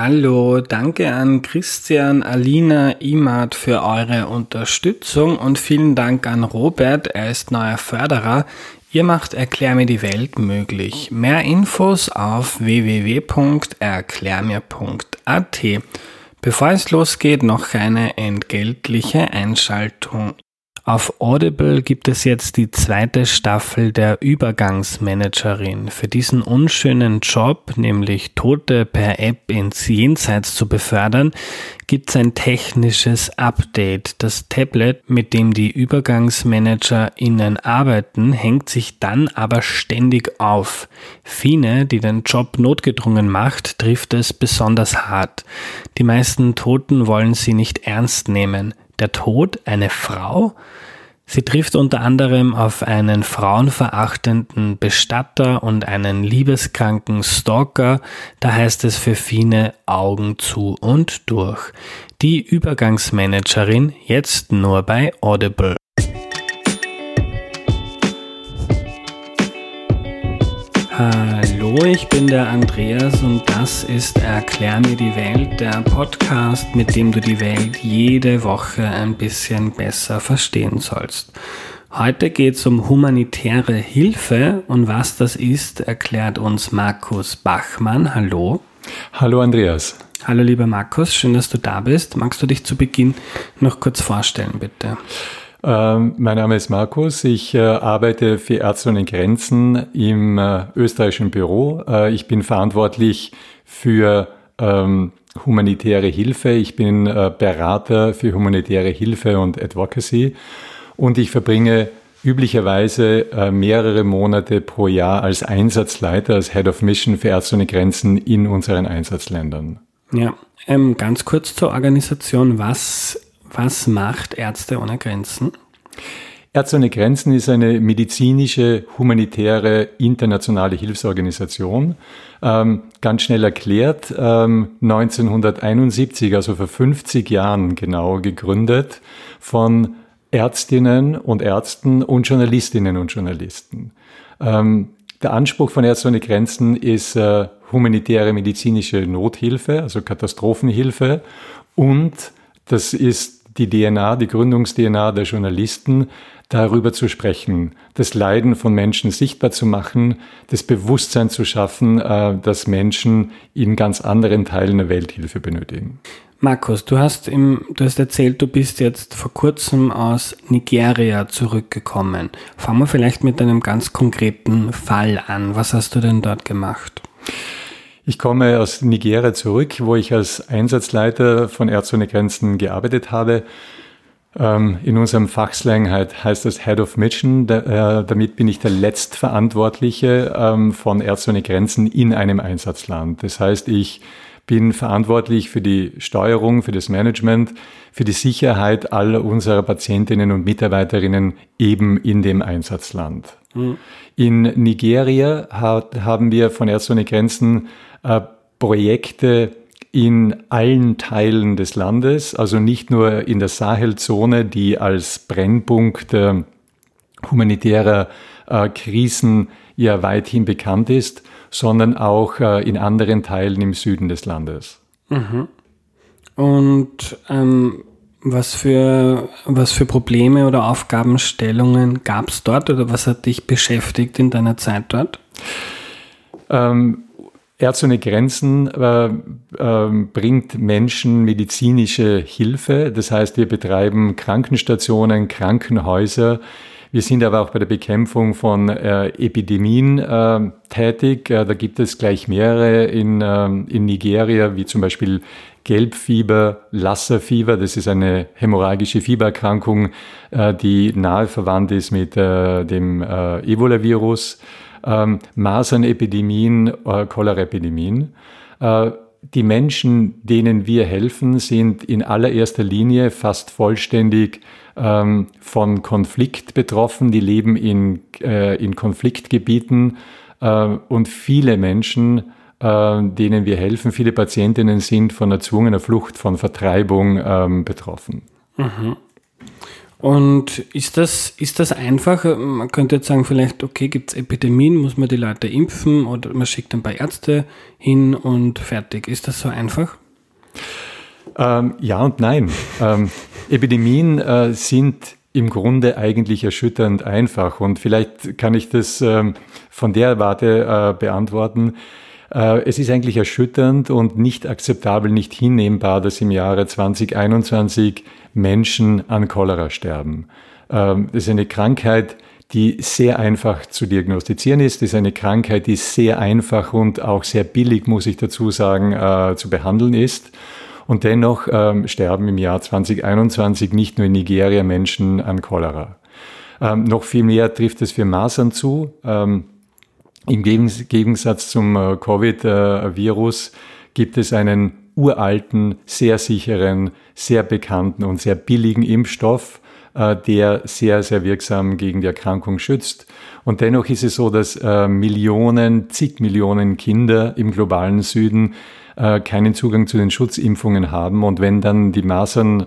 Hallo, danke an Christian, Alina, Imad für eure Unterstützung und vielen Dank an Robert, er ist neuer Förderer. Ihr macht Erklär mir die Welt möglich. Mehr Infos auf www.erklärmir.at. Bevor es losgeht, noch eine entgeltliche Einschaltung. Auf Audible gibt es jetzt die zweite Staffel der Übergangsmanagerin. Für diesen unschönen Job, nämlich Tote per App ins Jenseits zu befördern, gibt es ein technisches Update. Das Tablet, mit dem die UbergangsmanagerInnen arbeiten, hängt sich dann aber ständig auf. Fine, die den Job notgedrungen macht, trifft es besonders hart. Die meisten Toten wollen sie nicht ernst nehmen der Tod eine Frau? Sie trifft unter anderem auf einen frauenverachtenden Bestatter und einen liebeskranken Stalker, da heißt es für Fine Augen zu und durch. Die Übergangsmanagerin jetzt nur bei Audible. Hallo, ich bin der Andreas und das ist Erklär mir die Welt, der Podcast, mit dem du die Welt jede Woche ein bisschen besser verstehen sollst. Heute geht es um humanitäre Hilfe und was das ist, erklärt uns Markus Bachmann. Hallo. Hallo Andreas. Hallo lieber Markus, schön, dass du da bist. Magst du dich zu Beginn noch kurz vorstellen, bitte? Ähm, mein Name ist Markus. Ich äh, arbeite für Ärzte ohne Grenzen im äh, österreichischen Büro. Äh, ich bin verantwortlich für ähm, humanitäre Hilfe. Ich bin Berater für humanitäre Hilfe und Advocacy. Und ich verbringe üblicherweise mehrere Monate pro Jahr als Einsatzleiter, als Head of Mission für Ärzte ohne Grenzen in unseren Einsatzländern. Ja, ähm, ganz kurz zur Organisation. Was was macht Ärzte ohne Grenzen? Ärzte ohne Grenzen ist eine medizinische, humanitäre, internationale Hilfsorganisation. Ähm, ganz schnell erklärt, ähm, 1971, also vor 50 Jahren genau gegründet, von Ärztinnen und Ärzten und Journalistinnen und Journalisten. Ähm, der Anspruch von Ärzte ohne Grenzen ist äh, humanitäre medizinische Nothilfe, also Katastrophenhilfe und das ist die DNA, die Gründungs-DNA der Journalisten, darüber zu sprechen, das Leiden von Menschen sichtbar zu machen, das Bewusstsein zu schaffen, äh, dass Menschen in ganz anderen Teilen der Welt Hilfe benötigen. Markus, du hast, im, du hast erzählt, du bist jetzt vor kurzem aus Nigeria zurückgekommen. Fangen wir vielleicht mit einem ganz konkreten Fall an. Was hast du denn dort gemacht? Ich komme aus Nigeria zurück, wo ich als Einsatzleiter von Ärzte ohne Grenzen gearbeitet habe. Ähm, in unserem Fachslang heißt das Head of Mission. Äh, damit bin ich der Letztverantwortliche ähm, von Ärzte ohne Grenzen in einem Einsatzland. Das heißt, ich bin verantwortlich für die Steuerung, für das Management, für die Sicherheit aller unserer Patientinnen und Mitarbeiterinnen eben in dem Einsatzland. Mhm. In Nigeria haben wir von Ärzte ohne Grenzen äh, Projekte in allen Teilen des Landes, also nicht nur in der Sahelzone, die als Brennpunkt äh, humanitärer äh, Krisen ja weithin bekannt ist, sondern auch äh, in anderen Teilen im Süden des Landes. Mhm. Und ähm, was, für, was für Probleme oder Aufgabenstellungen gab es dort oder was hat dich beschäftigt in deiner Zeit dort? Ähm, Ärzte ohne Grenzen äh, äh, bringt Menschen medizinische Hilfe. Das heißt, wir betreiben Krankenstationen, Krankenhäuser. Wir sind aber auch bei der Bekämpfung von äh, Epidemien äh, tätig. Äh, da gibt es gleich mehrere in, äh, in Nigeria, wie zum Beispiel Gelbfieber, Lasserfieber. Das ist eine hämorrhagische Fiebererkrankung, äh, die nahe verwandt ist mit äh, dem Ebola-Virus ähm, Masernepidemien, äh, Choleraepidemien. Äh, die Menschen, denen wir helfen, sind in allererster Linie fast vollständig ähm, von Konflikt betroffen. Die leben in, äh, in Konfliktgebieten äh, und viele Menschen, äh, denen wir helfen, viele Patientinnen sind von erzwungener Flucht, von Vertreibung ähm, betroffen. Mhm. Und ist das, ist das einfach? Man könnte jetzt sagen, vielleicht, okay, gibt es Epidemien, muss man die Leute impfen oder man schickt ein paar Ärzte hin und fertig. Ist das so einfach? Ähm, ja und nein. ähm, Epidemien äh, sind im Grunde eigentlich erschütternd einfach. Und vielleicht kann ich das ähm, von der Warte äh, beantworten. Äh, es ist eigentlich erschütternd und nicht akzeptabel, nicht hinnehmbar, dass im Jahre 2021 Menschen an Cholera sterben. Ähm, das ist eine Krankheit, die sehr einfach zu diagnostizieren ist. Das ist eine Krankheit, die sehr einfach und auch sehr billig, muss ich dazu sagen, äh, zu behandeln ist. Und dennoch ähm, sterben im Jahr 2021 nicht nur in Nigeria Menschen an Cholera. Ähm, noch viel mehr trifft es für Masern zu. Ähm, Im Gegensatz zum äh, Covid-Virus gibt es einen uralten, sehr sicheren, sehr bekannten und sehr billigen Impfstoff, äh, der sehr, sehr wirksam gegen die Erkrankung schützt. Und dennoch ist es so, dass äh, Millionen, zig Millionen Kinder im globalen Süden keinen Zugang zu den Schutzimpfungen haben. Und wenn dann die Masern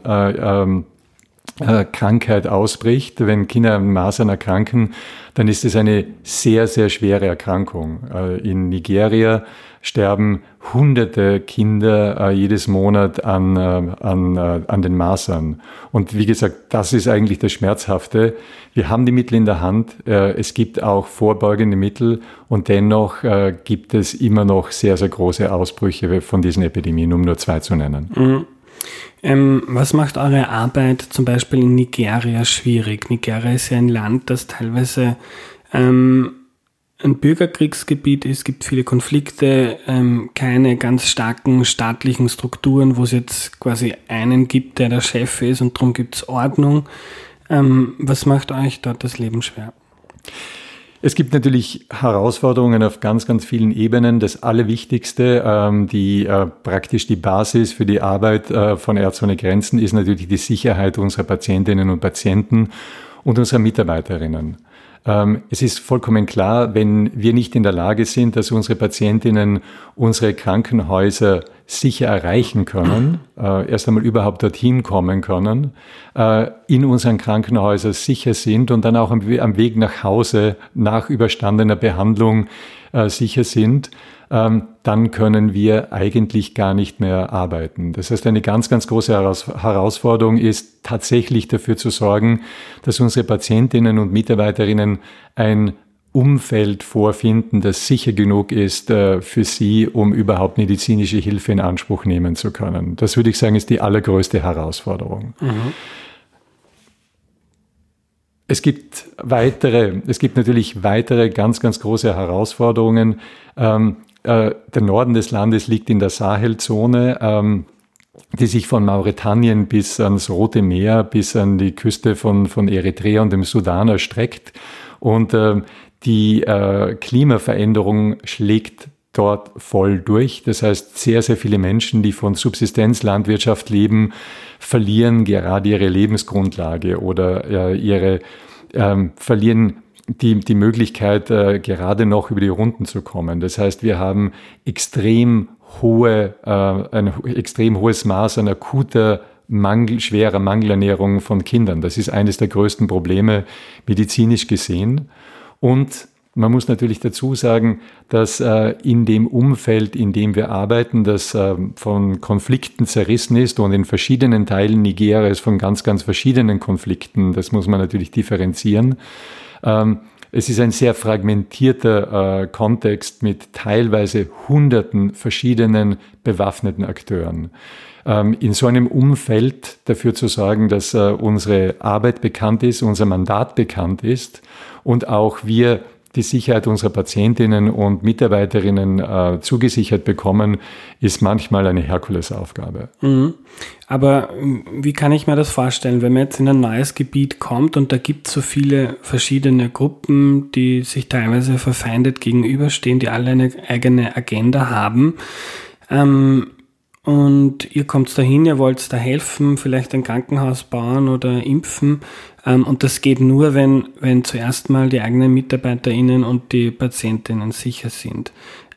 äh, Krankheit ausbricht, wenn Kinder an Masern erkranken, dann ist es eine sehr, sehr schwere Erkrankung. Äh, in Nigeria sterben hunderte Kinder äh, jedes Monat an, an, an den Masern. Und wie gesagt, das ist eigentlich das Schmerzhafte. Wir haben die Mittel in der Hand. Es gibt auch vorbeugende Mittel und dennoch gibt es immer noch sehr, sehr große Ausbrüche von diesen Epidemien, um nur zwei zu nennen. Mhm. Ähm, was macht eure Arbeit zum Beispiel in Nigeria schwierig? Nigeria ist ja ein Land, das teilweise ähm, ein Bürgerkriegsgebiet ist, gibt viele Konflikte, ähm, keine ganz starken staatlichen Strukturen, wo es jetzt quasi einen gibt, der der Chef ist und darum gibt es Ordnung. Ähm, was macht euch dort das Leben schwer? Es gibt natürlich Herausforderungen auf ganz, ganz vielen Ebenen. Das Allerwichtigste, ähm, die äh, praktisch die Basis für die Arbeit äh, von Ärzte ohne Grenzen ist natürlich die Sicherheit unserer Patientinnen und Patienten und unserer Mitarbeiterinnen. Ähm, es ist vollkommen klar, wenn wir nicht in der Lage sind, dass unsere Patientinnen unsere Krankenhäuser sicher erreichen können, äh, erst einmal überhaupt dorthin kommen können, äh, in unseren Krankenhäusern sicher sind und dann auch am, Weg nach Hause nach überstandener Behandlung äh, sicher sind, ähm, dann können wir eigentlich gar nicht mehr arbeiten. Das heißt, eine ganz, ganz große Herausforderung ist tatsächlich dafür zu sorgen, dass unsere Patientinnen und Mitarbeiterinnen ein Umfeld vorfinden, das sicher genug ist äh, für sie, um überhaupt medizinische Hilfe in Anspruch nehmen zu können. Das würde ich sagen, ist die allergrößte Herausforderung. Mhm. Es gibt weitere, es gibt natürlich weitere ganz, ganz große Herausforderungen. Ähm, äh, der Norden des Landes liegt in der Sahelzone, ähm, die sich von Mauretanien bis ans Rote Meer, bis an die Küste von, von Eritrea und dem Sudan erstreckt. Und äh, die äh, Klimaveränderung schlägt dort voll durch. Das heißt, sehr, sehr viele Menschen, die von Subsistenzlandwirtschaft leben, verlieren gerade ihre Lebensgrundlage oder äh, ihre ähm, verlieren die, die Möglichkeit, äh, gerade noch über die Runden zu kommen. Das heißt, wir haben extrem hohe, äh, ein extrem hohes Maß an akuter Mangel, schwerer Mangelernährung von Kindern. Das ist eines der größten Probleme medizinisch gesehen. Und man muss natürlich dazu sagen, dass äh, in dem Umfeld, in dem wir arbeiten, das äh, von Konflikten zerrissen ist und in verschiedenen Teilen Nigerias von ganz, ganz verschiedenen Konflikten, das muss man natürlich differenzieren, ähm, es ist ein sehr fragmentierter äh, Kontext mit teilweise hunderten verschiedenen bewaffneten Akteuren. Ähm, in so einem Umfeld dafür zu sorgen, dass äh, unsere Arbeit bekannt ist, unser Mandat bekannt ist und auch wir die Sicherheit unserer Patientinnen und Mitarbeiterinnen äh, zugesichert bekommen, ist manchmal eine Herkulesaufgabe. Mhm. Aber ähm, wie kann ich mir das vorstellen, wenn man jetzt in ein neues Gebiet kommt und da gibt es so viele verschiedene Gruppen, die sich teilweise verfeindet gegenüberstehen, die alle eine eigene Agenda haben? Ähm, und ihr kommt dahin, ihr wollt da helfen, vielleicht ein Krankenhaus bauen oder impfen. Ähm, und das geht nur, wenn, wenn zuerst mal die eigenen MitarbeiterInnen und die Patientinnen sicher sind.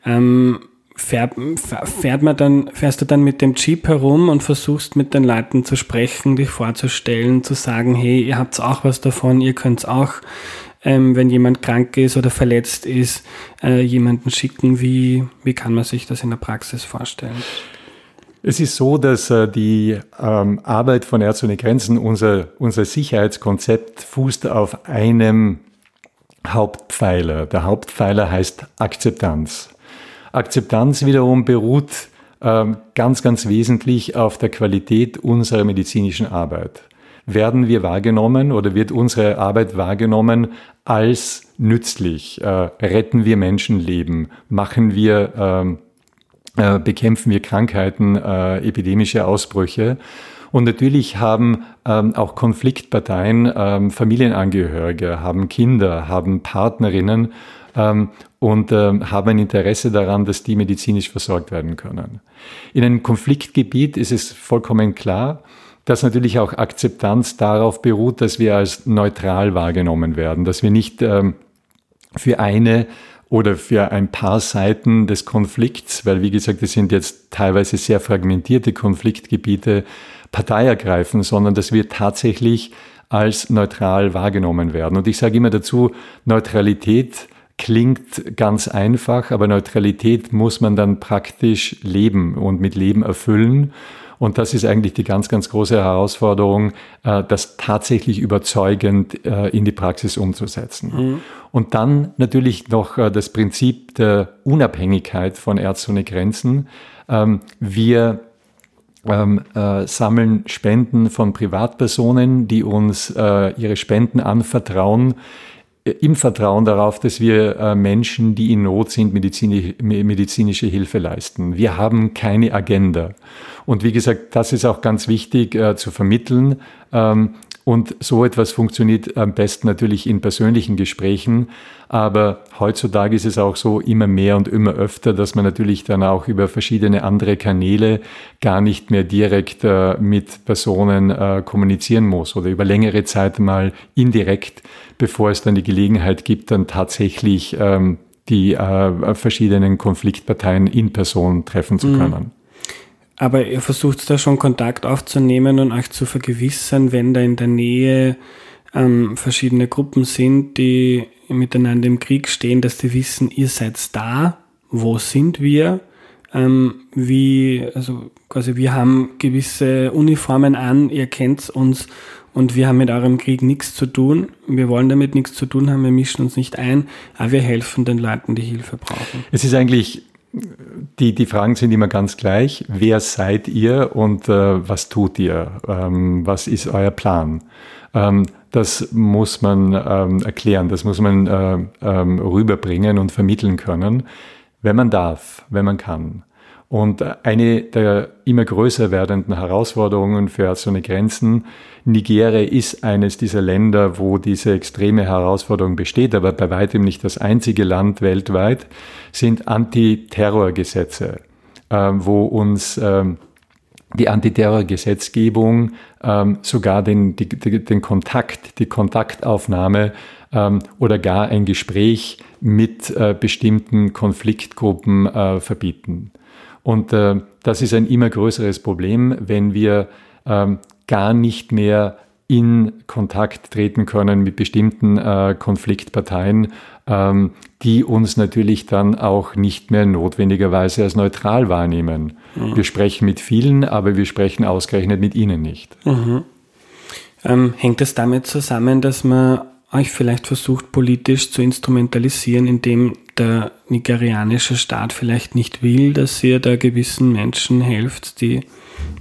Ähm, fährt, fährt man dann, fährst du dann mit dem Jeep herum und versuchst mit den Leuten zu sprechen, dich vorzustellen, zu sagen, hey, ihr habt auch was davon, ihr könnt auch, ähm, wenn jemand krank ist oder verletzt ist, äh, jemanden schicken. Wie, wie kann man sich das in der Praxis vorstellen? Es ist so, dass äh, die ähm, Arbeit von Ärzte ohne Grenzen, unser, unser Sicherheitskonzept fußt auf einem Hauptpfeiler. Der Hauptpfeiler heißt Akzeptanz. Akzeptanz wiederum beruht ähm, ganz, ganz wesentlich auf der Qualität unserer medizinischen Arbeit. Werden wir wahrgenommen oder wird unsere Arbeit wahrgenommen als nützlich? Äh, retten wir Menschenleben? Machen wir, ähm, äh, bekämpfen wir Krankheiten, äh, epidemische Ausbrüche? Und natürlich haben ähm, auch Konfliktparteien ähm, Familienangehörige, haben Kinder, haben Partnerinnen ähm, und ähm, haben ein Interesse daran, dass die medizinisch versorgt werden können. In einem Konfliktgebiet ist es vollkommen klar, dass natürlich auch Akzeptanz darauf beruht, dass wir als neutral wahrgenommen werden, dass wir nicht ähm, für eine oder für ein paar Seiten des Konflikts, weil wie gesagt, es sind jetzt teilweise sehr fragmentierte Konfliktgebiete, Partei ergreifen, sondern dass wir tatsächlich als neutral wahrgenommen werden. Und ich sage immer dazu, Neutralität klingt ganz einfach, aber Neutralität muss man dann praktisch leben und mit Leben erfüllen. Und das ist eigentlich die ganz, ganz große Herausforderung, äh, das tatsächlich überzeugend äh, in die Praxis umzusetzen. Mhm. Und dann natürlich noch äh, das Prinzip der Unabhängigkeit von Ärzte ohne Grenzen. Ähm, wir ähm, äh, sammeln Spenden von Privatpersonen, die uns äh, ihre Spenden anvertrauen im Vertrauen darauf, dass wir äh, Menschen, die in Not sind, medizinische Hilfe leisten. Wir haben keine Agenda. Und wie gesagt, das ist auch ganz wichtig äh, zu vermitteln. Ähm, und so etwas funktioniert am besten natürlich in persönlichen Gesprächen. Aber heutzutage ist es auch so immer mehr und immer öfter, dass man natürlich dann auch über verschiedene andere Kanäle gar nicht mehr direkt äh, mit Personen äh, kommunizieren muss oder über längere Zeit mal indirekt, bevor es dann die Gelegenheit gibt, dann tatsächlich ähm, die äh, verschiedenen Konfliktparteien in Person treffen zu mhm. können. Aber ihr versucht da schon Kontakt aufzunehmen und euch zu vergewissern, wenn da in der Nähe ähm, verschiedene Gruppen sind, die miteinander im Krieg stehen, dass die wissen, ihr seid da, wo sind wir? Ähm, wie, also quasi wir haben gewisse Uniformen an, ihr kennt uns und wir haben mit eurem Krieg nichts zu tun. Wir wollen damit nichts zu tun haben, wir mischen uns nicht ein, aber wir helfen den Leuten, die Hilfe brauchen. Es ist eigentlich die, die Fragen sind immer ganz gleich. Wer seid ihr und äh, was tut ihr? Ähm, was ist euer Plan? Ähm, das muss man ähm, erklären, das muss man äh, ähm, rüberbringen und vermitteln können, wenn man darf, wenn man kann. Und eine der immer größer werdenden Herausforderungen für Ärzte ohne Grenzen, Nigeria ist eines dieser Länder, wo diese extreme Herausforderung besteht, aber bei weitem nicht das einzige Land weltweit, sind Antiterrorgesetze, äh, wo uns äh, die Antiterrorgesetzgebung ähm, sogar den, den Kontakt, die Kontaktaufnahme ähm, oder gar ein Gespräch mit äh, bestimmten Konfliktgruppen äh, verbieten. Und äh, das ist ein immer größeres Problem, wenn wir ähm, gar nicht mehr in Kontakt treten können mit bestimmten äh, Konfliktparteien, ähm, die uns natürlich dann auch nicht mehr notwendigerweise als neutral wahrnehmen. Mhm. Wir sprechen mit vielen, aber wir sprechen ausgerechnet mit ihnen nicht. Mhm. Ähm, hängt das damit zusammen, dass man euch vielleicht versucht, politisch zu instrumentalisieren, indem der nigerianische Staat vielleicht nicht will, dass ihr da gewissen Menschen helft, die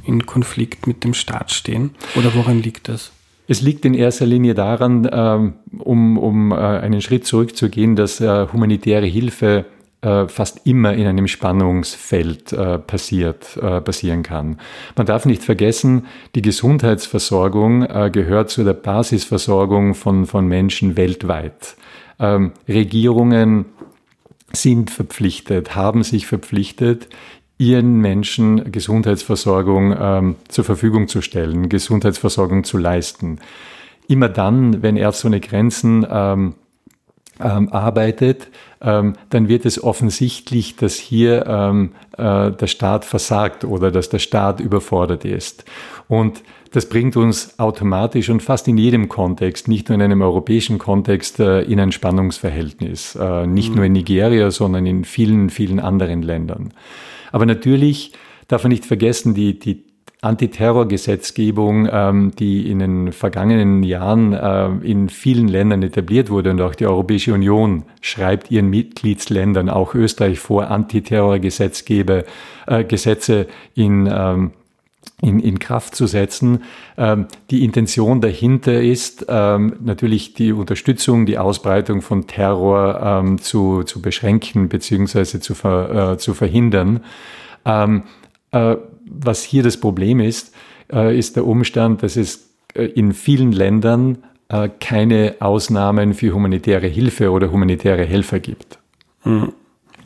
in Konflikt mit dem Staat stehen? Oder woran liegt das? Es liegt in erster Linie daran, ähm, um, um äh, einen Schritt zurückzugehen, dass äh, humanitäre Hilfe äh, fast immer in einem Spannungsfeld passiert, passieren kann. Man darf nicht vergessen, die Gesundheitsversorgung gehört zu der Basisversorgung von, von Menschen weltweit. Ähm, Regierungen sind verpflichtet, haben sich verpflichtet, ihren Menschen Gesundheitsversorgung ähm, zur Verfügung zu stellen, Gesundheitsversorgung zu leisten. Immer dann, wenn Ärzte ohne Grenzen ähm, ähm, arbeitet, ähm, dann wird es offensichtlich, dass hier ähm, äh, der Staat versagt oder dass der Staat überfordert ist. Und das bringt uns automatisch und fast in jedem Kontext, nicht nur in einem europäischen Kontext, äh, in ein Spannungsverhältnis. Äh, nicht mhm. nur in Nigeria, sondern in vielen, vielen anderen Ländern. Aber natürlich darf man nicht vergessen, die, die Antiterrorgesetzgebung, ähm, die in den vergangenen Jahren äh, in vielen Ländern etabliert wurde und auch die Europäische Union schreibt ihren Mitgliedsländern, auch Österreich vor, Antiterrorgesetzgeber, äh, Gesetze in ähm, in, in Kraft zu setzen. Ähm, die Intention dahinter ist ähm, natürlich die Unterstützung, die Ausbreitung von Terror ähm, zu, zu beschränken bzw. Zu, ver, äh, zu verhindern. Ähm, äh, was hier das Problem ist, äh, ist der Umstand, dass es äh, in vielen Ländern äh, keine Ausnahmen für humanitäre Hilfe oder humanitäre Helfer gibt. Hm.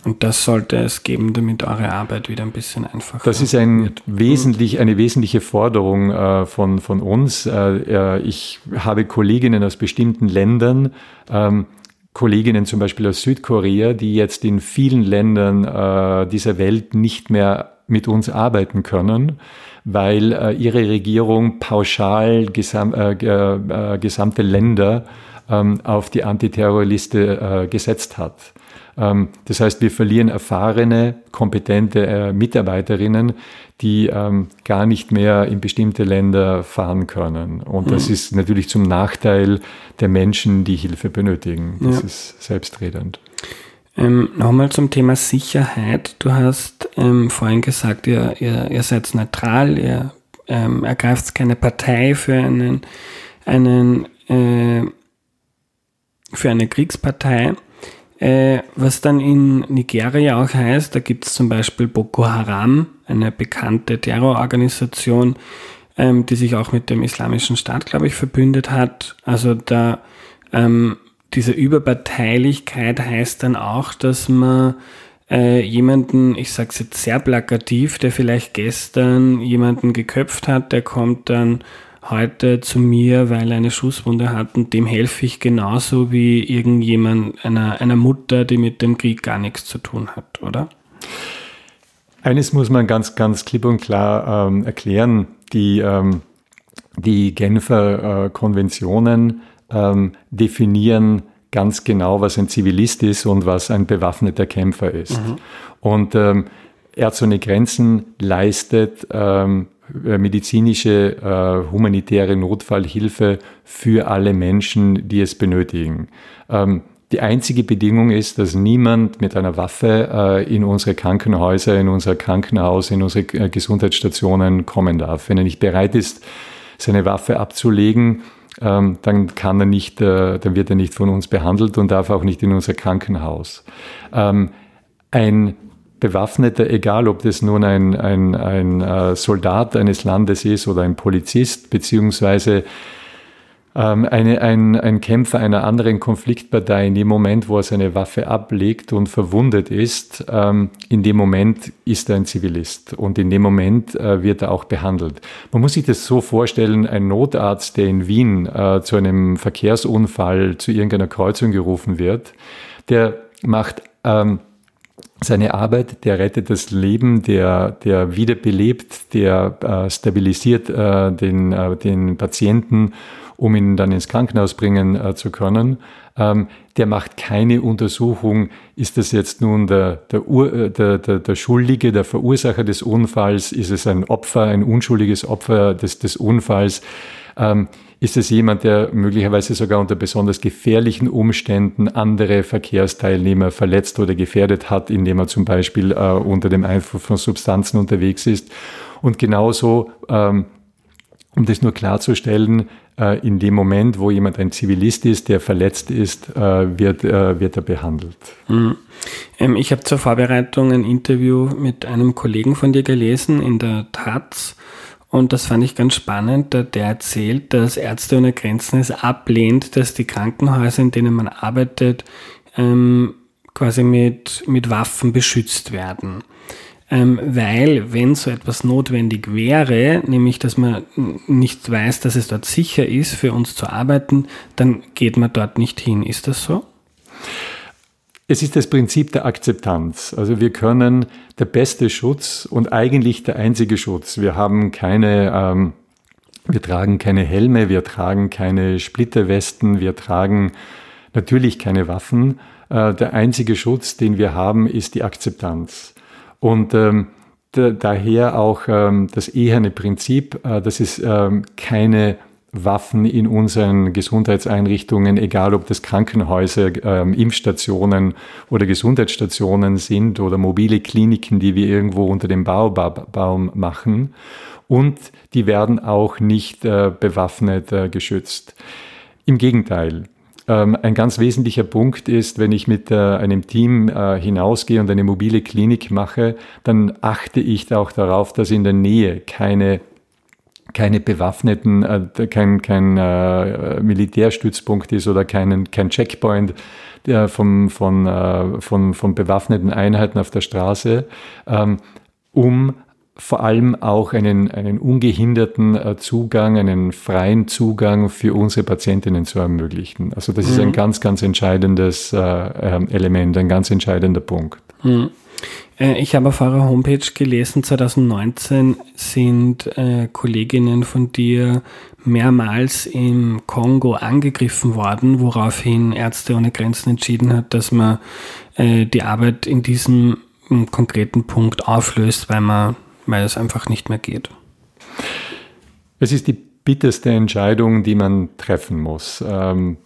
Und das sollte es geben, damit eure Arbeit wieder ein bisschen einfacher Das ist ein wird. wesentlich, eine wesentliche Forderung äh, von, von uns. Äh, ich habe Kolleginnen aus bestimmten Ländern, ähm, Kolleginnen zum Beispiel aus Südkorea, die jetzt in vielen Ländern äh, dieser Welt nicht mehr mit uns arbeiten können, weil äh, ihre Regierung pauschal gesam äh, äh, gesamte Länder ähm, auf die Antiterrorliste äh, gesetzt hat. Ähm, das heißt, wir verlieren erfahrene, kompetente äh, Mitarbeiterinnen, die ähm, gar nicht mehr in bestimmte Länder fahren können. Und mhm. das ist natürlich zum Nachteil der Menschen, die Hilfe benötigen. Das ja. ist selbstredend. Ähm, Nochmal zum Thema Sicherheit. Du hast ähm, vorhin gesagt, ihr, ihr, ihr seid neutral, ihr ähm, ergreift keine Partei für einen, einen äh, für eine Kriegspartei. Äh, was dann in Nigeria auch heißt, da gibt es zum Beispiel Boko Haram, eine bekannte Terrororganisation, ähm, die sich auch mit dem Islamischen Staat, glaube ich, verbündet hat. Also da ähm, diese Überparteilichkeit heißt dann auch, dass man äh, jemanden, ich sage es jetzt sehr plakativ, der vielleicht gestern jemanden geköpft hat, der kommt dann heute zu mir, weil er eine Schusswunde hat und dem helfe ich genauso wie irgendjemand, einer, einer Mutter, die mit dem Krieg gar nichts zu tun hat, oder? Eines muss man ganz, ganz klipp und klar ähm, erklären. Die, ähm, die Genfer äh, Konventionen ähm, definieren ganz genau, was ein Zivilist ist und was ein bewaffneter Kämpfer ist. Mhm. Und ähm, Ärzte ohne Grenzen leistet ähm, äh, medizinische, äh, humanitäre Notfallhilfe für alle Menschen, die es benötigen. Ähm, die einzige Bedingung ist, dass niemand mit einer Waffe äh, in unsere Krankenhäuser, in unser Krankenhaus, in unsere äh, Gesundheitsstationen kommen darf. Wenn er nicht bereit ist, seine Waffe abzulegen, ähm, dann kann er nicht, äh, dann wird er nicht von uns behandelt und darf auch nicht in unser Krankenhaus. Ähm, ein Bewaffneter, egal ob das nun ein, ein, ein äh, Soldat eines Landes ist oder ein Polizist, beziehungsweise ähm, eine, ein, ein Kämpfer einer anderen Konfliktpartei in dem Moment, wo er seine Waffe ablegt und verwundet ist, ähm, in dem Moment ist er ein Zivilist und in dem Moment äh, wird er auch behandelt. Man muss sich das so vorstellen, ein Notarzt, der in Wien äh, zu einem Verkehrsunfall, zu irgendeiner Kreuzung gerufen wird, der macht ähm, seine Arbeit, der rettet das Leben, der, der wiederbelebt, der äh, stabilisiert äh, den, äh, den Patienten um ihn dann ins Krankenhaus bringen äh, zu können. Ähm, der macht keine Untersuchung, ist das jetzt nun der, der, Ur, äh, der, der, der Schuldige, der Verursacher des Unfalls, ist es ein Opfer, ein unschuldiges Opfer des, des Unfalls. Ähm, ist es jemand, der möglicherweise sogar unter besonders gefährlichen Umständen andere Verkehrsteilnehmer verletzt oder gefährdet hat, indem er zum Beispiel äh, unter dem Einfluss von Substanzen unterwegs ist? Und genauso, ähm, um das nur klarzustellen, in dem Moment, wo jemand ein Zivilist ist, der verletzt ist, äh, wird, äh, wird er behandelt. Mhm. Ähm, ich habe zur Vorbereitung ein Interview mit einem Kollegen von dir gelesen in der Taz. Und das fand ich ganz spannend, da der erzählt, dass Ärzte ohne Grenzen es ablehnt, dass die Krankenhäuser, in denen man arbeitet, ähm, quasi mit, mit Waffen beschützt werden ähm, weil wenn so etwas notwendig wäre, nämlich dass man nicht weiß, dass es dort sicher ist, für uns zu arbeiten, dann geht man dort nicht hin. Ist das so? Es ist das Prinzip der Akzeptanz. Also wir können der beste Schutz und eigentlich der einzige Schutz. Wir haben keine, ähm, wir tragen keine Helme, wir tragen keine Splitterwesten, wir tragen natürlich keine Waffen. Äh, der einzige Schutz, den wir haben, ist die Akzeptanz. Und ähm, daher auch ähm, das eherne Prinzip, äh, dass es ähm, keine Waffen in unseren Gesundheitseinrichtungen, egal ob das Krankenhäuser, ähm, Impfstationen oder Gesundheitsstationen sind oder mobile Kliniken, die wir irgendwo unter dem Baum machen. Und die werden auch nicht äh, bewaffnet äh, geschützt. Im Gegenteil. Ähm, ein ganz wesentlicher Punkt ist, wenn ich mit äh, einem Team äh, hinausgehe und eine mobile Klinik mache, dann achte ich auch darauf, dass in der Nähe keine keine bewaffneten, äh, kein, kein Militärstützpunkt ist oder kein, kein Checkpoint vom, von, von, von bewaffneten Einheiten auf der Straße, ähm, um vor allem auch einen, einen ungehinderten äh, Zugang, einen freien Zugang für unsere Patientinnen zu ermöglichen. Also das mhm. ist ein mhm. ganz, ganz entscheidendes äh, ähm, Element, ein ganz entscheidender Punkt. Mhm. Äh, ich habe auf eurer Homepage gelesen, 2019 sind äh, Kolleginnen von dir mehrmals im Kongo angegriffen worden, woraufhin Ärzte ohne Grenzen entschieden hat, dass man die Arbeit in diesem konkreten Punkt auflöst, weil man, weil es einfach nicht mehr geht. Es ist die bitterste Entscheidung, die man treffen muss. Ähm,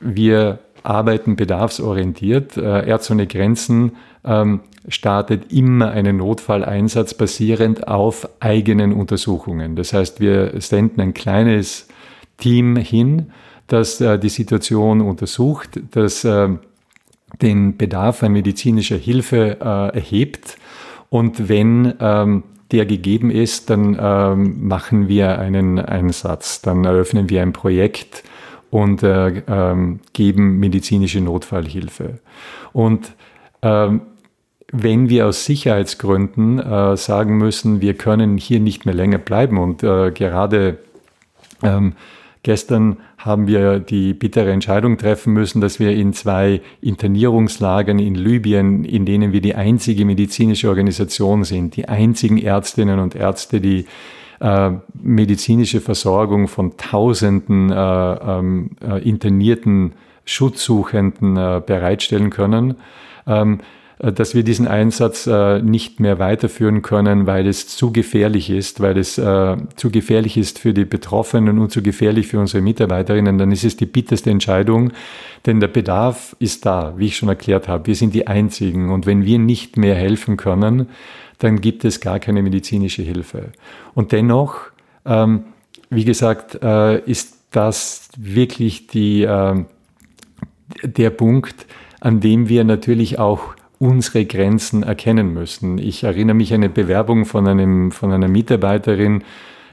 wir arbeiten bedarfsorientiert. Ärzte ohne Grenzen ähm, startet immer einen Notfalleinsatz basierend auf eigenen Untersuchungen. Das heißt, wir senden ein kleines Team hin, das äh, die Situation untersucht, das äh, den Bedarf an medizinischer Hilfe äh, erhebt und wenn ähm, der gegeben ist, dann ähm, machen wir einen Einsatz, dann eröffnen wir ein Projekt und äh, ähm, geben medizinische Notfallhilfe. Und ähm, wenn wir aus Sicherheitsgründen äh, sagen müssen, wir können hier nicht mehr länger bleiben und äh, gerade ähm, gestern haben wir die bittere Entscheidung treffen müssen, dass wir in zwei Internierungslagern in Libyen, in denen wir die einzige medizinische Organisation sind, die einzigen Ärztinnen und Ärzte, die äh, medizinische Versorgung von Tausenden äh, ähm, äh, internierten Schutzsuchenden äh, bereitstellen können. Ähm, äh, dass wir diesen Einsatz äh, nicht mehr weiterführen können, weil es zu gefährlich ist, weil es äh, zu gefährlich ist für die Betroffenen und zu gefährlich für unsere Mitarbeiterinnen, dann ist es die bitterste Entscheidung, denn der Bedarf ist da, wie ich schon erklärt habe. Wir sind die Einzigen und wenn wir nicht mehr helfen können, dann gibt es gar keine medizinische Hilfe. Und dennoch, ähm, wie gesagt, ist das wirklich die, der Punkt, an dem wir natürlich auch unsere Grenzen erkennen müssen. Ich erinnere mich an eine Bewerbung von, einem, von einer Mitarbeiterin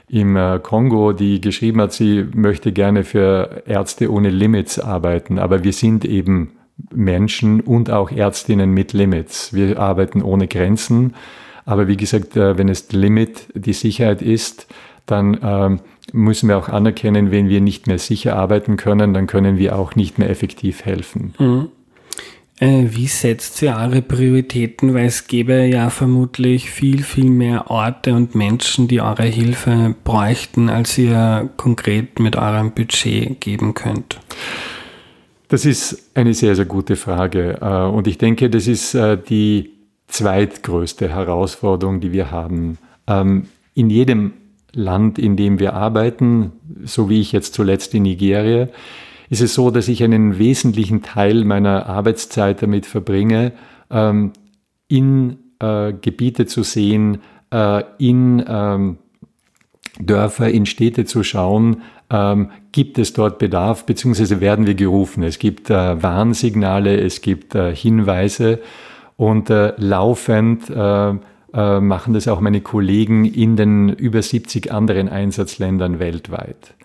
im äh, Kongo, die geschrieben hat, sie möchte gerne für Ärzte ohne Limits arbeiten, aber wir sind eben Menschen und auch Ärztinnen mit Limits. Wir arbeiten ohne Grenzen, aber wie gesagt, äh, wenn es Limit die Sicherheit ist, dann ähm, müssen wir auch anerkennen, wenn wir nicht mehr sicher arbeiten können, dann können wir auch nicht mehr effektiv helfen. Mhm. Äh, wie setzt ihr eure Prioritäten? Weil es gäbe ja vermutlich viel, viel mehr Orte und Menschen, die eure Hilfe bräuchten, als ihr konkret mit eurem Budget geben könnt. Das ist eine sehr, sehr gute Frage. Äh, und ich denke, das ist äh, die zweitgrößte Herausforderung, die wir haben. Ähm, in jedem Land, in dem wir arbeiten, so wie ich jetzt zuletzt in Nigeria, ist es so, dass ich einen wesentlichen Teil meiner Arbeitszeit damit verbringe, ähm, in äh, Gebiete zu sehen, äh, in ähm, Dörfer, in Städte zu schauen, ähm, gibt es dort Bedarf, beziehungsweise werden wir gerufen. Es gibt äh, Warnsignale, es gibt äh, Hinweise und äh, laufend äh, machen das auch meine Kollegen in den über 70 anderen Einsatzländern weltweit.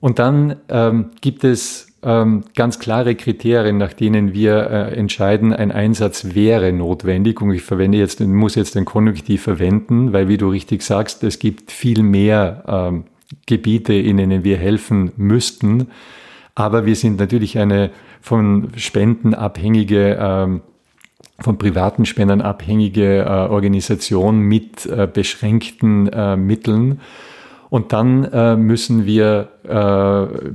Und dann ähm, gibt es ähm, ganz klare Kriterien, nach denen wir äh, entscheiden, ein Einsatz wäre notwendig. Und ich verwende jetzt, muss jetzt den Konjunktiv verwenden, weil, wie du richtig sagst, es gibt viel mehr ähm, Gebiete, in denen wir helfen müssten. Aber wir sind natürlich eine von Spenden abhängige ähm, von privaten Spendern abhängige äh, Organisation mit äh, beschränkten äh, Mitteln. Und dann äh, müssen wir äh,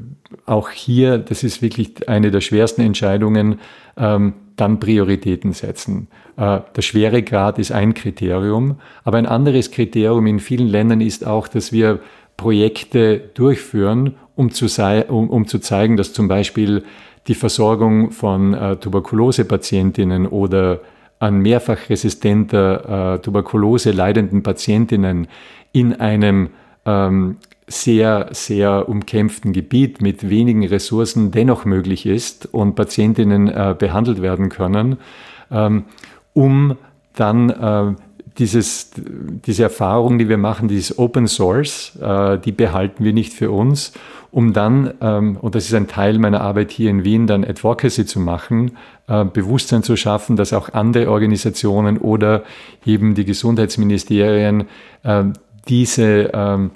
auch hier, das ist wirklich eine der schwersten Entscheidungen, ähm, dann Prioritäten setzen. Äh, der Schweregrad ist ein Kriterium, aber ein anderes Kriterium in vielen Ländern ist auch, dass wir Projekte durchführen, um zu, um, um zu zeigen, dass zum Beispiel die Versorgung von äh, Tuberkulosepatientinnen oder an mehrfach resistenter äh, Tuberkulose leidenden Patientinnen in einem ähm, sehr, sehr umkämpften Gebiet mit wenigen Ressourcen dennoch möglich ist und Patientinnen äh, behandelt werden können, ähm, um dann äh, dieses, diese Erfahrung, die wir machen, dieses Open Source, äh, die behalten wir nicht für uns, um dann, ähm, und das ist ein Teil meiner Arbeit hier in Wien, dann Advocacy zu machen, äh, Bewusstsein zu schaffen, dass auch andere Organisationen oder eben die Gesundheitsministerien äh, diese ähm,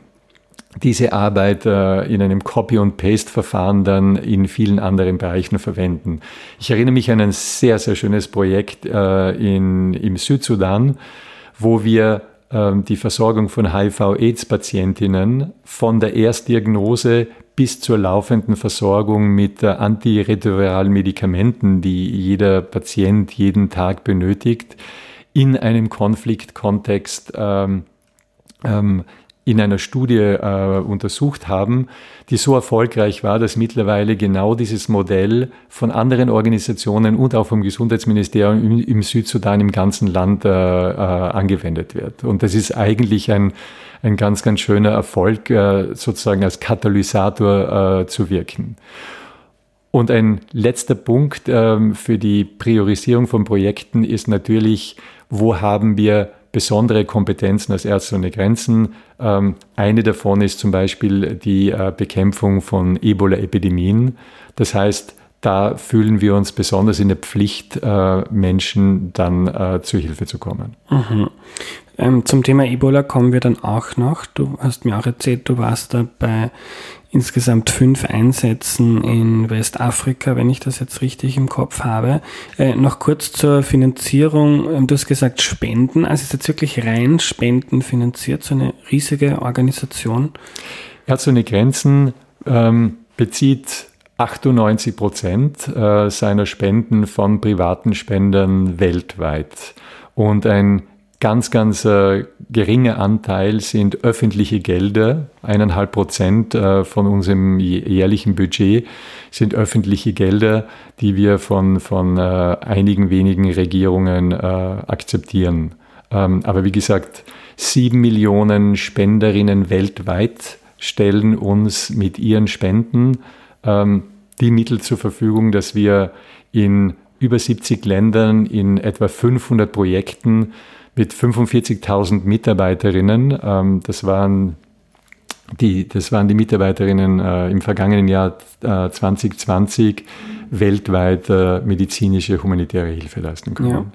diese Arbeit äh, in einem Copy- und Paste-Verfahren dann in vielen anderen Bereichen verwenden. Ich erinnere mich an ein sehr, sehr schönes Projekt äh, in, im Südsudan, wo wir äh, die Versorgung von HIV-Aids-Patientinnen von der Erstdiagnose bis zur laufenden Versorgung mit antiretroviralen Medikamenten, die jeder Patient jeden Tag benötigt, in einem Konfliktkontext ähm, ähm, in einer Studie äh, untersucht haben, die so erfolgreich war, dass mittlerweile genau dieses Modell von anderen Organisationen und auch vom Gesundheitsministerium im, im Südsudan im ganzen Land äh, äh, angewendet wird. Und das ist eigentlich ein, ein ganz, ganz schöner Erfolg, äh, sozusagen als Katalysator äh, zu wirken. Und ein letzter Punkt ähm, für die Priorisierung von Projekten ist natürlich, wo haben wir besondere Kompetenzen als Ärzte ohne Grenzen. Ähm, eine davon ist zum Beispiel die äh, Bekämpfung von Ebola-Epidemien. Das heißt, da fühlen wir uns besonders in der Pflicht, äh, Menschen dann äh, zu Hilfe zu kommen. Mhm. Ähm, zum Thema Ebola kommen wir dann auch noch. Du hast mir auch erzählt, du warst da bei insgesamt fünf Einsätzen in Westafrika, wenn ich das jetzt richtig im Kopf habe. Äh, noch kurz zur Finanzierung. Ähm, du hast gesagt Spenden. Also ist jetzt wirklich rein Spenden finanziert, so eine riesige Organisation? Ärzte ohne Grenzen ähm, bezieht 98 Prozent äh, seiner Spenden von privaten Spendern weltweit. Und ein ganz, ganz äh, geringer Anteil sind öffentliche Gelder. Eineinhalb Prozent äh, von unserem jährlichen Budget sind öffentliche Gelder, die wir von, von äh, einigen wenigen Regierungen äh, akzeptieren. Ähm, aber wie gesagt, sieben Millionen Spenderinnen weltweit stellen uns mit ihren Spenden ähm, die Mittel zur Verfügung, dass wir in über 70 Ländern in etwa 500 Projekten mit 45.000 Mitarbeiterinnen. Ähm, das waren die, das waren die Mitarbeiterinnen äh, im vergangenen Jahr äh, 2020 weltweit äh, medizinische humanitäre Hilfe leisten können.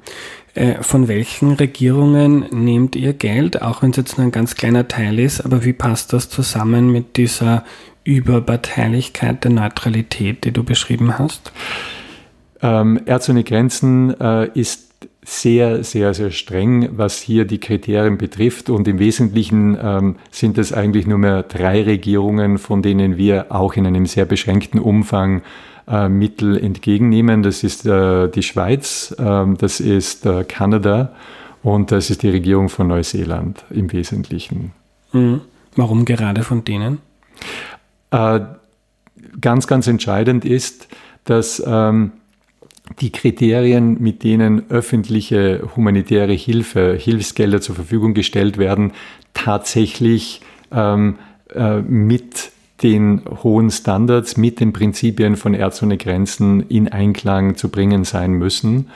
Ja. Äh, von welchen Regierungen nehmt ihr Geld, auch wenn es jetzt nur ein ganz kleiner Teil ist, aber wie passt das zusammen mit dieser Überparteilichkeit der Neutralität, die du beschrieben hast? Ähm, Ärzte ohne Grenzen äh, ist sehr, sehr, sehr streng, was hier die Kriterien betrifft. Und im Wesentlichen ähm, sind es eigentlich nur mehr drei Regierungen, von denen wir auch in einem sehr beschränkten Umfang äh, Mittel entgegennehmen. Das ist äh, die Schweiz, äh, das ist äh, Kanada und das ist die Regierung von Neuseeland im Wesentlichen. Mhm. Warum gerade von denen? Äh, ganz, ganz entscheidend ist, dass ähm, die Kriterien, mit denen öffentliche humanitäre Hilfe, Hilfsgelder zur Verfügung gestellt werden, tatsächlich ähm, äh, mit den hohen Standards, mit den Prinzipien von Ärzte ohne Grenzen in Einklang zu bringen sein müssen.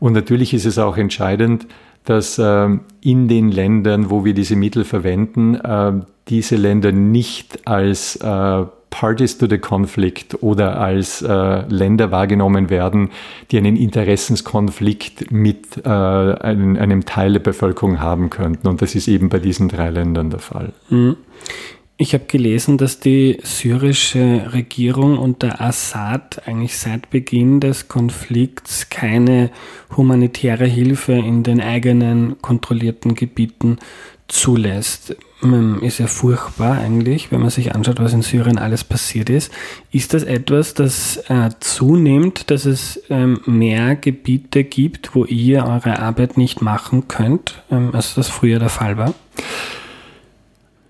Und natürlich ist es auch entscheidend, dass äh, in den Ländern, wo wir diese Mittel verwenden, äh, diese Länder nicht als äh, Parties to the Conflict oder als äh, Länder wahrgenommen werden, die einen Interessenskonflikt mit äh, einem, einem, Teil der Bevölkerung haben könnten. Und das ist eben bei diesen drei Ländern der Fall. Mhm. Ich habe gelesen, dass die syrische Regierung unter Assad eigentlich seit Beginn des Konflikts keine humanitäre Hilfe in den eigenen kontrollierten Gebieten zulässt. Ähm, ist ja furchtbar eigentlich, wenn man sich anschaut, was in Syrien alles passiert ist. Ist das etwas, das äh, zunimmt, dass es ähm, mehr Gebiete gibt, wo ihr eure Arbeit nicht machen könnt, ähm, als das früher der Fall war?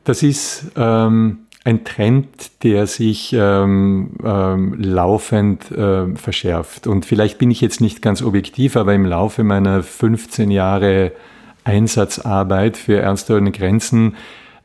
Das ist ähm, ein Trend, der sich ähm, ähm, laufend äh, verschärft. Und vielleicht bin ich jetzt nicht ganz objektiv, aber im Laufe meiner 15 Jahre Einsatzarbeit für Ärzte ohne Grenzen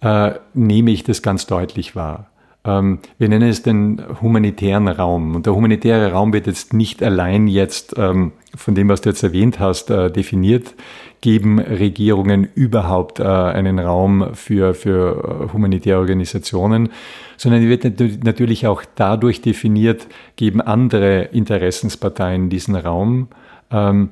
äh, nehme ich das ganz deutlich wahr. Ähm, wir nennen es den humanitären Raum. Und der humanitäre Raum wird jetzt nicht allein jetzt ähm, von dem, was du jetzt erwähnt hast, äh, definiert geben Regierungen überhaupt äh, einen Raum für, für äh, humanitäre Organisationen, sondern die wird natürlich auch dadurch definiert, geben andere Interessensparteien diesen Raum. Ähm,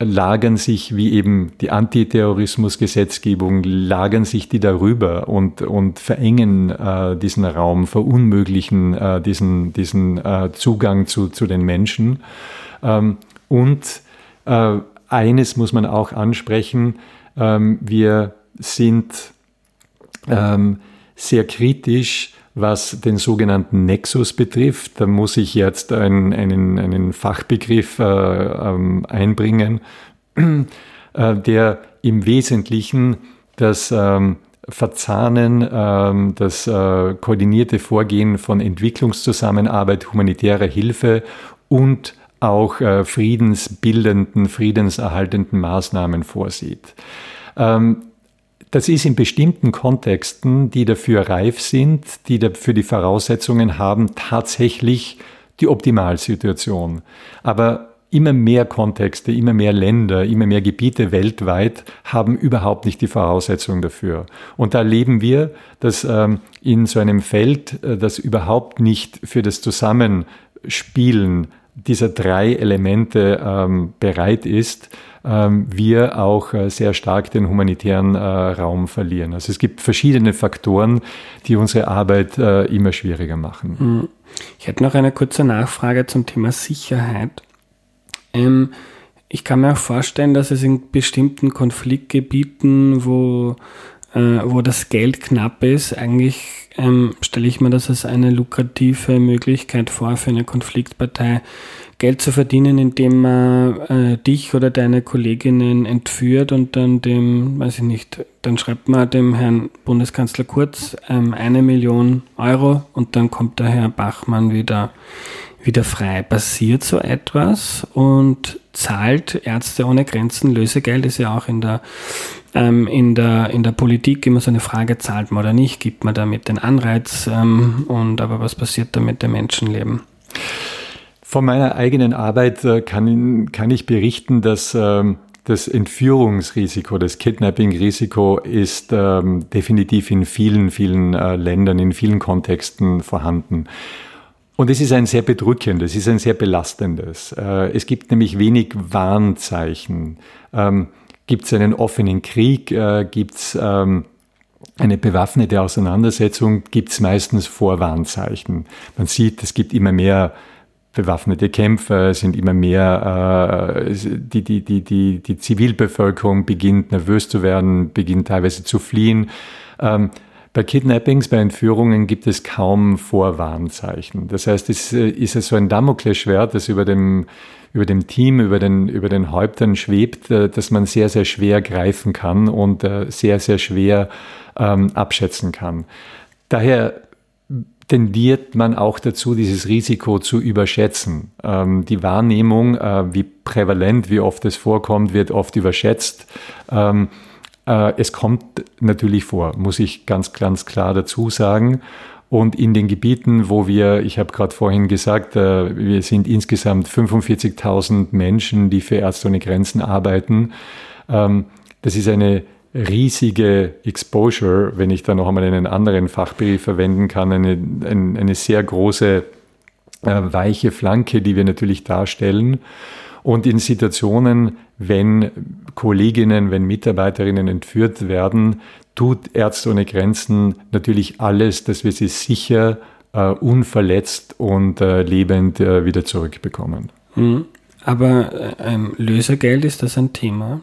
lagern sich, wie eben die Antiterrorismusgesetzgebung, lagern sich die darüber und, und verengen äh, diesen Raum, verunmöglichen äh, diesen, diesen äh, Zugang zu, zu den Menschen. Ähm, und äh, eines muss man auch ansprechen, ähm, wir sind ähm, sehr kritisch, was den sogenannten Nexus betrifft. Da muss ich jetzt einen, einen, einen Fachbegriff äh, ähm, einbringen, äh, der im Wesentlichen das ähm, Verzahnen, ähm, das äh, koordinierte Vorgehen von Entwicklungszusammenarbeit, humanitärer Hilfe und auch äh, friedensbildenden, friedenserhaltenden Maßnahmen vorsieht. Ähm, das ist in bestimmten Kontexten, die dafür reif sind, die dafür die Voraussetzungen haben, tatsächlich die Optimalsituation. Aber immer mehr Kontexte, immer mehr Länder, immer mehr Gebiete weltweit haben überhaupt nicht die Voraussetzungen dafür. Und da erleben wir, dass ähm, in so einem Feld, äh, das überhaupt nicht für das Zusammenspielen dieser drei Elemente ähm, bereit ist, wir auch äh, sehr stark den humanitären äh, Raum verlieren. Also es gibt verschiedene Faktoren, die unsere Arbeit äh, immer schwieriger machen. Hm. Ich hätte noch eine kurze Nachfrage zum Thema Sicherheit. Ähm, ich kann mir auch vorstellen, dass es in bestimmten Konfliktgebieten, wo, wo das Geld knapp ist, eigentlich ähm, stelle ich mir das als eine lukrative Möglichkeit vor für eine Konfliktpartei, Geld zu verdienen, indem man äh, dich oder deine Kolleginnen entführt und dann dem, weiß ich nicht, dann schreibt man dem Herrn Bundeskanzler Kurz ähm, eine Million Euro und dann kommt der Herr Bachmann wieder, wieder frei. Passiert so etwas und zahlt Ärzte ohne Grenzen Lösegeld, ist ja auch in der ähm, in, der, in der Politik immer so eine Frage, zahlt man oder nicht, gibt man damit den Anreiz ähm, und aber was passiert da mit dem Menschenleben? Von meiner eigenen Arbeit äh, kann, kann ich berichten, dass ähm, das Entführungsrisiko, das Kidnapping-Risiko ist ähm, definitiv in vielen, vielen äh, Ländern, in vielen Kontexten vorhanden. Und es ist ein sehr bedrückendes, es ist ein sehr belastendes. Äh, es gibt nämlich wenig Warnzeichen. Ähm, Gibt es einen offenen Krieg? Äh, Gibt es ähm, eine bewaffnete Auseinandersetzung? Gibt es meistens Vorwarnzeichen. Man sieht, es gibt immer mehr bewaffnete Kämpfer, es sind immer mehr, äh, die, die, die, die, die Zivilbevölkerung beginnt nervös zu werden, beginnt teilweise zu fliehen. Ähm, bei Kidnappings, bei Entführungen gibt es kaum Vorwarnzeichen. Das heißt, es äh, ist so ein Damoklesschwert, das über dem über dem Team, über den, über den Häuptern schwebt, äh, dass man sehr, sehr schwer greifen kann und äh, sehr, sehr schwer ähm, abschätzen kann. Daher tendiert man auch dazu, dieses Risiko zu überschätzen. Ähm, die Wahrnehmung, äh, wie prävalent, wie oft es vorkommt, wird oft überschätzt. Ähm, äh, es kommt natürlich vor, muss ich ganz, ganz klar dazu sagen. Und in den Gebieten, wo wir, ich habe gerade vorhin gesagt, äh, wir sind insgesamt 45.000 Menschen, die für Ärzte ohne Grenzen arbeiten. Ähm, das ist eine riesige Exposure, wenn ich da noch einmal einen anderen Fachbegriff verwenden kann, eine, eine sehr große äh, weiche Flanke, die wir natürlich darstellen. Und in Situationen, wenn Kolleginnen, wenn Mitarbeiterinnen entführt werden, tut Ärzte ohne Grenzen natürlich alles, dass wir sie sicher, äh, unverletzt und äh, lebend äh, wieder zurückbekommen. Mhm. Aber ähm, Lösegeld ist das ein Thema?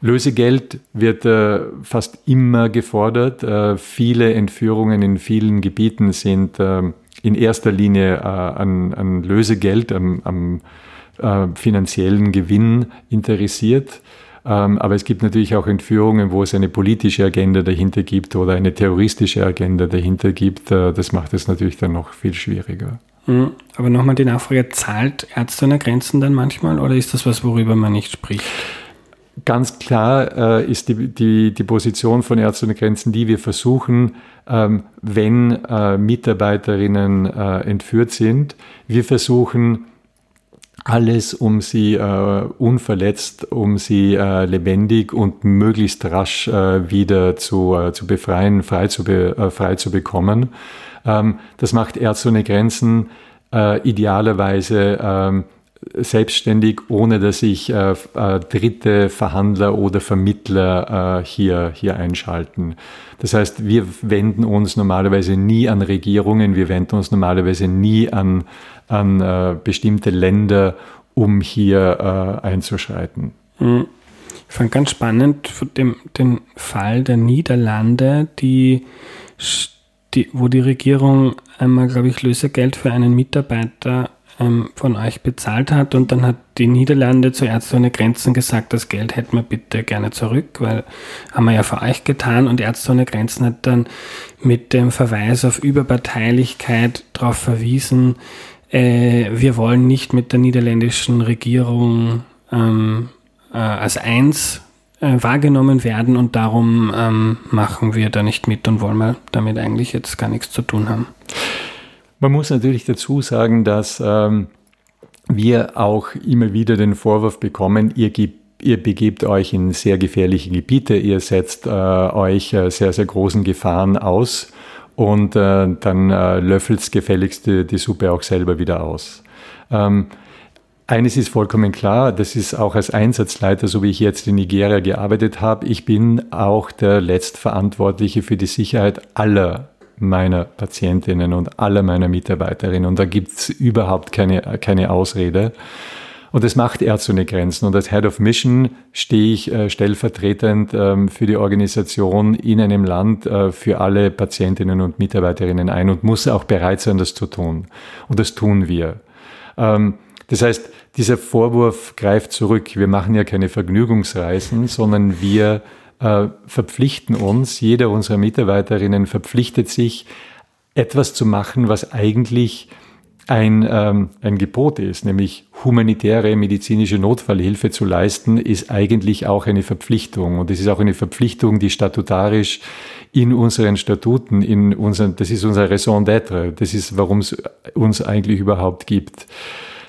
Lösegeld wird äh, fast immer gefordert. Äh, viele Entführungen in vielen Gebieten sind äh, in erster Linie äh, an, an, Lösegeld, am, am äh, finanziellen Gewinn interessiert. Ähm, aber es gibt natürlich auch Entführungen, wo es eine politische Agenda dahinter gibt oder eine terroristische Agenda dahinter gibt. Äh, das macht es natürlich dann noch viel schwieriger. Mhm. Aber nochmal die Nachfrage, zahlt Ärzte ohne Grenzen dann manchmal oder ist das was, worüber man nicht spricht? Ganz klar äh, ist die, die, die Position von Ärzte ohne Grenzen, die wir versuchen, ähm, wenn äh, Mitarbeiterinnen äh, entführt sind, wir versuchen alles, um sie äh, unverletzt, um sie äh, lebendig und möglichst rasch äh, wieder zu, äh, zu befreien, frei zu, be, äh, frei zu bekommen. Ähm, das macht Ärzte ohne Grenzen äh, idealerweise ähm, selbstständig, ohne dass sich äh, äh, dritte Verhandler oder Vermittler äh, hier, hier einschalten. Das heißt, wir wenden uns normalerweise nie an Regierungen, wir wenden uns normalerweise nie an, an äh, bestimmte Länder, um hier äh, einzuschreiten. Hm. Ich fand ganz spannend den, den Fall der Niederlande, die, die, wo die Regierung einmal, glaube ich, Lösegeld für einen Mitarbeiter ähm, von euch bezahlt hat und dann hat die Niederlande zu Ärzte ohne Grenzen gesagt, das Geld hätten wir bitte gerne zurück, weil haben wir ja für euch getan und Ärzte ohne Grenzen hat dann mit dem Verweis auf Überparteilichkeit darauf verwiesen, äh, wir wollen nicht mit der niederländischen Regierung ähm, äh, als eins äh, wahrgenommen werden und darum ähm, machen wir da nicht mit und wollen wir damit eigentlich jetzt gar nichts zu tun haben. Man muss natürlich dazu sagen, dass ähm, wir auch immer wieder den Vorwurf bekommen, ihr gebt Ihr begebt euch in sehr gefährliche Gebiete, ihr setzt äh, euch äh, sehr, sehr großen Gefahren aus und äh, dann äh, löffelt gefälligst die, die, Suppe auch selber wieder aus. Ähm, eines ist vollkommen klar, das ist auch als Einsatzleiter, so wie ich jetzt in Nigeria gearbeitet habe, ich bin auch der Letztverantwortliche für die Sicherheit aller meiner Patientinnen und aller meiner Mitarbeiterinnen. Und da gibt's überhaupt keine, keine Ausrede. Und das macht Ärzte ohne Grenzen. Und als Head of Mission stehe ich äh, stellvertretend ähm, für die Organisation in einem Land äh, für alle Patientinnen und Mitarbeiterinnen ein und muss auch bereit sein, das zu tun. Und das tun wir. Ähm, das heißt, dieser Vorwurf greift zurück. Wir machen ja keine Vergnügungsreisen, sondern wir äh, verpflichten uns, jeder unserer Mitarbeiterinnen verpflichtet sich, etwas zu machen, was eigentlich ein, ähm, ein Gebot ist, nämlich humanitäre medizinische Notfallhilfe zu leisten, ist eigentlich auch eine Verpflichtung. Und es ist auch eine Verpflichtung, die statutarisch in unseren Statuten, in unseren, das ist unser Raison d'être, das ist, warum es uns eigentlich überhaupt gibt.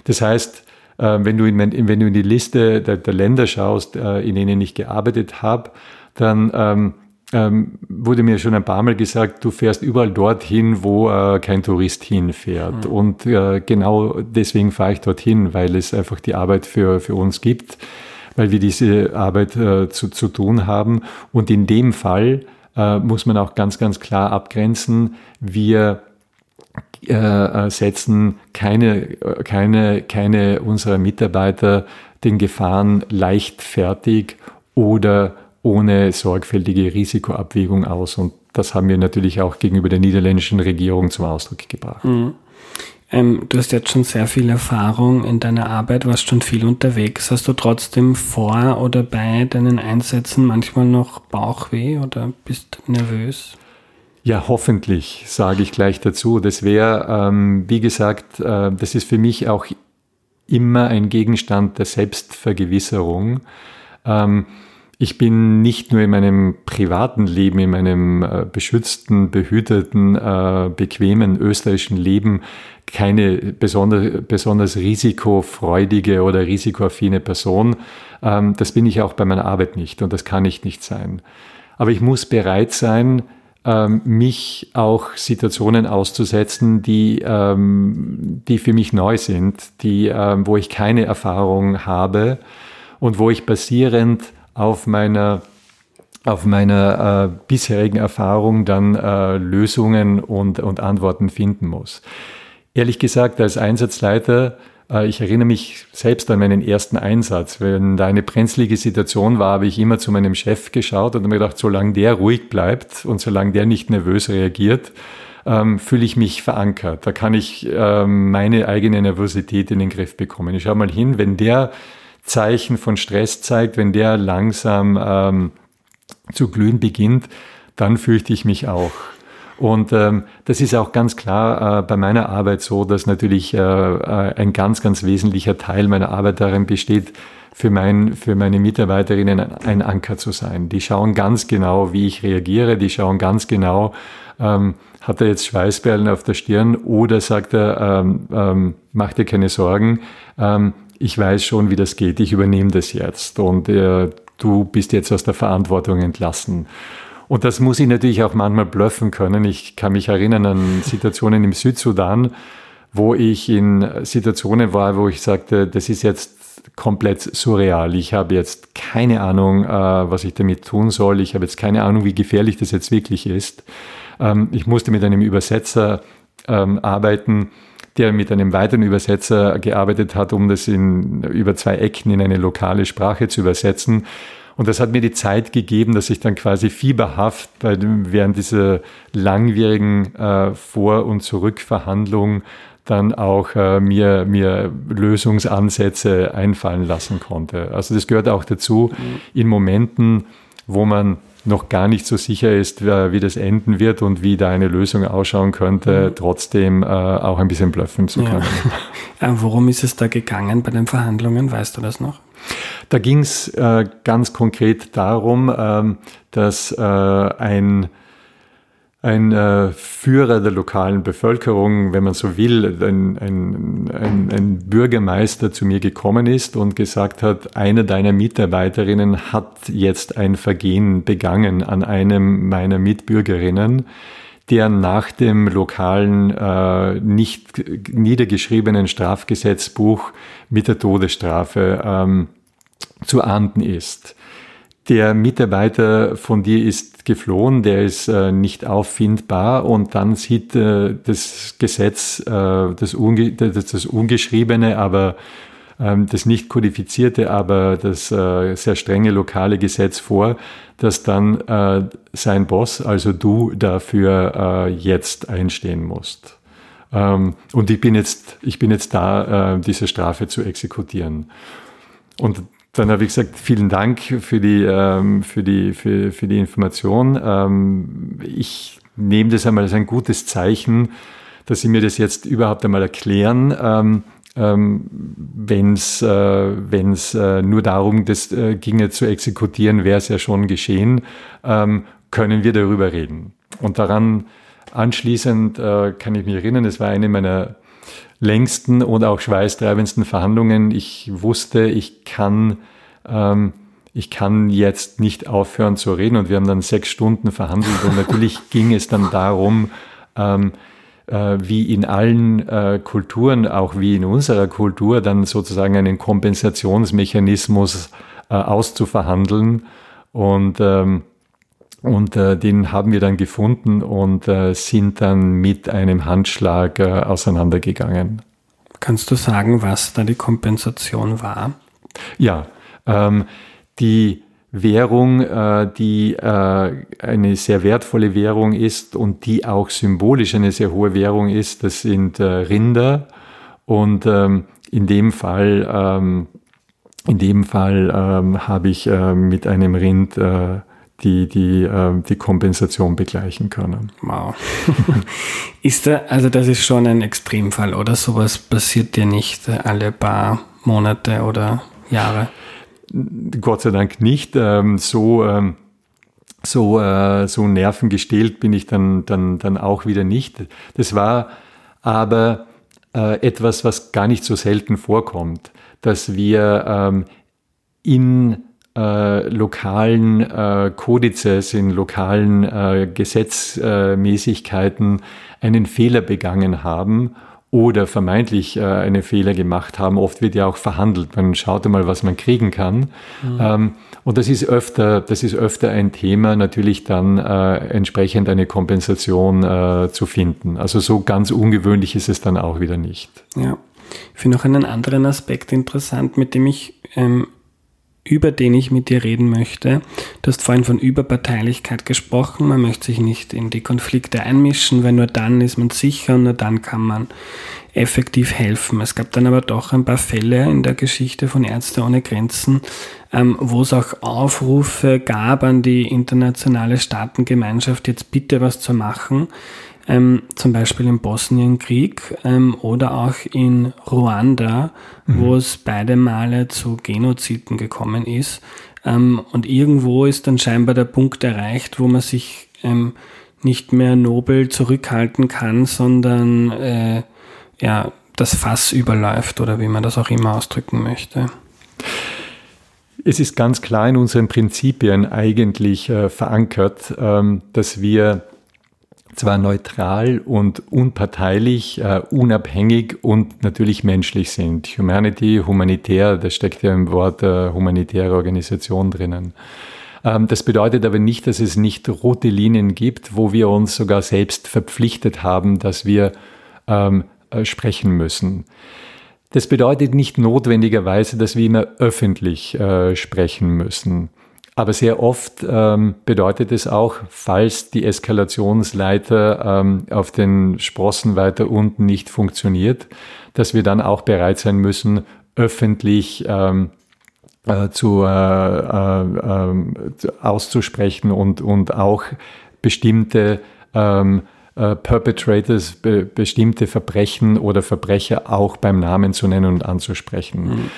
Das heißt, äh, wenn, du in, wenn du in die Liste der, der Länder schaust, äh, in denen ich gearbeitet habe, dann ähm, ähm, wurde mir schon ein paar Mal gesagt, du fährst überall dorthin, wo äh, kein Tourist hinfährt. Mhm. Und äh, genau deswegen fahre ich dorthin, weil es einfach die Arbeit für, für uns gibt, weil wir diese Arbeit äh, zu, zu tun haben. Und in dem Fall äh, muss man auch ganz, ganz klar abgrenzen, wir äh, äh, setzen keine, keine, keine unserer Mitarbeiter den Gefahren leichtfertig oder ohne sorgfältige Risikoabwägung aus. Und das haben wir natürlich auch gegenüber der niederländischen Regierung zum Ausdruck gebracht. Mhm. Ähm, du hast jetzt schon sehr viel Erfahrung in deiner Arbeit, warst schon viel unterwegs. Hast du trotzdem vor oder bei deinen Einsätzen manchmal noch Bauchweh oder bist nervös? Ja, hoffentlich, sage ich gleich dazu. Das wäre, ähm, wie gesagt, äh, das ist für mich auch immer ein Gegenstand der Selbstvergewisserung. Ähm, ich bin nicht nur in meinem privaten Leben, in meinem äh, beschützten, behüteten, äh, bequemen österreichischen Leben keine besonders, besonders risikofreudige oder risikoaffine Person. Ähm, das bin ich auch bei meiner Arbeit nicht und das kann ich nicht sein. Aber ich muss bereit sein, ähm, mich auch Situationen auszusetzen, die, ähm, die für mich neu sind, die, ähm, wo ich keine Erfahrung habe und wo ich basierend auf meiner auf meiner äh, bisherigen Erfahrung dann äh, Lösungen und, und Antworten finden muss. Ehrlich gesagt, als Einsatzleiter, äh, ich erinnere mich selbst an meinen ersten Einsatz. Wenn da eine brenzlige Situation war, habe ich immer zu meinem Chef geschaut und mir gedacht, solange der ruhig bleibt und solange der nicht nervös reagiert, ähm, fühle ich mich verankert. Da kann ich ähm, meine eigene Nervosität in den Griff bekommen. Ich schaue mal hin, wenn der Zeichen von Stress zeigt, wenn der langsam ähm, zu glühen beginnt, dann fürchte ich mich auch. Und ähm, das ist auch ganz klar äh, bei meiner Arbeit so, dass natürlich äh, äh, ein ganz, ganz wesentlicher Teil meiner Arbeit darin besteht, für, mein, für meine Mitarbeiterinnen ein Anker zu sein. Die schauen ganz genau, wie ich reagiere, die schauen ganz genau, ähm, hat er jetzt Schweißperlen auf der Stirn oder sagt er, ähm, ähm, mach dir keine Sorgen, ähm, ich weiß schon, wie das geht, ich übernehme das jetzt und äh, du bist jetzt aus der Verantwortung entlassen. Und das muss ich natürlich auch manchmal bluffen können. Ich kann mich erinnern an Situationen im Südsudan, wo ich in Situationen war, wo ich sagte, das ist jetzt komplett surreal. Ich habe jetzt keine Ahnung, äh, was ich damit tun soll. Ich habe jetzt keine Ahnung, wie gefährlich das jetzt wirklich ist. Ähm, ich musste mit einem Übersetzer ähm, arbeiten, der mit einem weiteren Übersetzer gearbeitet hat, um das in, über zwei Ecken in eine lokale Sprache zu übersetzen. Und das hat mir die Zeit gegeben, dass ich dann quasi fieberhaft bei dem, während dieser langwierigen äh, Vor- und Zurückverhandlung dann auch äh, mir, mir Lösungsansätze einfallen lassen konnte. Also das gehört auch dazu, in Momenten, wo man noch gar nicht so sicher ist, wie das enden wird und wie da eine Lösung ausschauen könnte, mhm. trotzdem äh, auch ein bisschen bluffen zu können. Ja. Äh, worum ist es da gegangen bei den Verhandlungen? Weißt du das noch? Da ging es äh, ganz konkret darum, ähm, dass äh, ein ein äh, Führer der lokalen Bevölkerung, wenn man so will, ein, ein, ein, ein, Bürgermeister zu mir gekommen ist und gesagt hat, eine deiner Mitarbeiterinnen hat jetzt ein Vergehen begangen an einem meiner Mitbürgerinnen, der nach dem lokalen, äh, nicht niedergeschriebenen Strafgesetzbuch mit der Todesstrafe ähm, zu ahnden ist. Der Mitarbeiter von dir ist geflohen, der ist äh, nicht auffindbar und dann sieht äh, das Gesetz, äh, das, unge das, das, Ungeschriebene, aber ähm, das nicht kodifizierte, aber das äh, sehr strenge lokale Gesetz vor, dass dann äh, sein Boss, also du, dafür äh, jetzt einstehen musst. Ähm, und ich bin jetzt, ich bin jetzt da, diese Strafe zu exekutieren. Und dann habe ich gesagt, vielen Dank für die, ähm, für die, für, für die Information. Ähm, ich nehme das einmal als ein gutes Zeichen, dass Sie mir das jetzt überhaupt einmal erklären. Ähm, ähm, wenn es äh, äh, nur darum das, äh, ginge zu exekutieren, wäre es ja schon geschehen, ähm, können wir darüber reden. Und daran anschließend äh, kann ich mich erinnern, es war eine meiner längsten und auch schweißtreibendsten Verhandlungen. Ich wusste, ich kann, ähm, ich kann jetzt nicht aufhören zu reden und wir haben dann sechs Stunden verhandelt und natürlich ging es dann darum, ähm, äh, wie in allen äh, Kulturen, auch wie in unserer Kultur, dann sozusagen einen Kompensationsmechanismus äh, auszuverhandeln und ähm, und äh, den haben wir dann gefunden und äh, sind dann mit einem Handschlag äh, auseinandergegangen. Kannst du sagen, was da die Kompensation war? Ja, ähm, die Währung, äh, die äh, eine sehr wertvolle Währung ist und die auch symbolisch eine sehr hohe Währung ist, das sind äh, Rinder. Und ähm, in dem Fall, ähm, in dem Fall ähm, habe ich äh, mit einem Rind äh, die, die, äh, die Kompensation begleichen können. Wow. ist da, also das ist schon ein Extremfall, oder? Sowas passiert dir nicht alle paar Monate oder Jahre? Gott sei Dank nicht. Ähm, so, ähm, so, äh, so nervengestählt bin ich dann, dann, dann auch wieder nicht. Das war aber äh, etwas, was gar nicht so selten vorkommt, dass wir ähm, in äh, lokalen äh, Kodizes, in lokalen äh, Gesetzmäßigkeiten einen Fehler begangen haben oder vermeintlich äh, eine Fehler gemacht haben. Oft wird ja auch verhandelt. Man schaut einmal, was man kriegen kann. Mhm. Ähm, und das ist öfter, das ist öfter ein Thema, natürlich dann äh, entsprechend eine Kompensation äh, zu finden. Also so ganz ungewöhnlich ist es dann auch wieder nicht. Ja. Ich finde noch einen anderen Aspekt interessant, mit dem ich ähm, über den ich mit dir reden möchte. Du hast vorhin von Überparteilichkeit gesprochen. Man möchte sich nicht in die Konflikte einmischen, weil nur dann ist man sicher und nur dann kann man effektiv helfen. Es gab dann aber doch ein paar Fälle in der Geschichte von Ärzte ohne Grenzen, ähm, wo es auch Aufrufe gab an die internationale Staatengemeinschaft, jetzt bitte was zu machen ähm, zum Beispiel im Bosnienkrieg ähm, oder auch in Ruanda, mhm. wo es beide Male zu Genoziden gekommen ist. Ähm, und irgendwo ist dann scheinbar der Punkt erreicht, wo man sich ähm, nicht mehr nobel zurückhalten kann, sondern äh, ja, das Fass überläuft oder wie man das auch immer ausdrücken möchte. Es ist ganz klar in unseren Prinzipien eigentlich äh, verankert, ähm, dass wir zwar neutral und unparteilich, äh, unabhängig und natürlich menschlich sind. Humanity, humanitär, das steckt ja im Wort äh, humanitäre Organisation drinnen. Ähm, das bedeutet aber nicht, dass es nicht rote Linien gibt, wo wir uns sogar selbst verpflichtet haben, dass wir ähm, äh, sprechen müssen. Das bedeutet nicht notwendigerweise, dass wir immer öffentlich äh, sprechen müssen. Aber sehr oft ähm, bedeutet es auch, falls die Eskalationsleiter ähm, auf den Sprossen weiter unten nicht funktioniert, dass wir dann auch bereit sein müssen, öffentlich ähm, äh, zu, äh, äh, ähm, auszusprechen und, und auch bestimmte ähm, äh, Perpetrators, be bestimmte Verbrechen oder Verbrecher auch beim Namen zu nennen und anzusprechen. Mhm.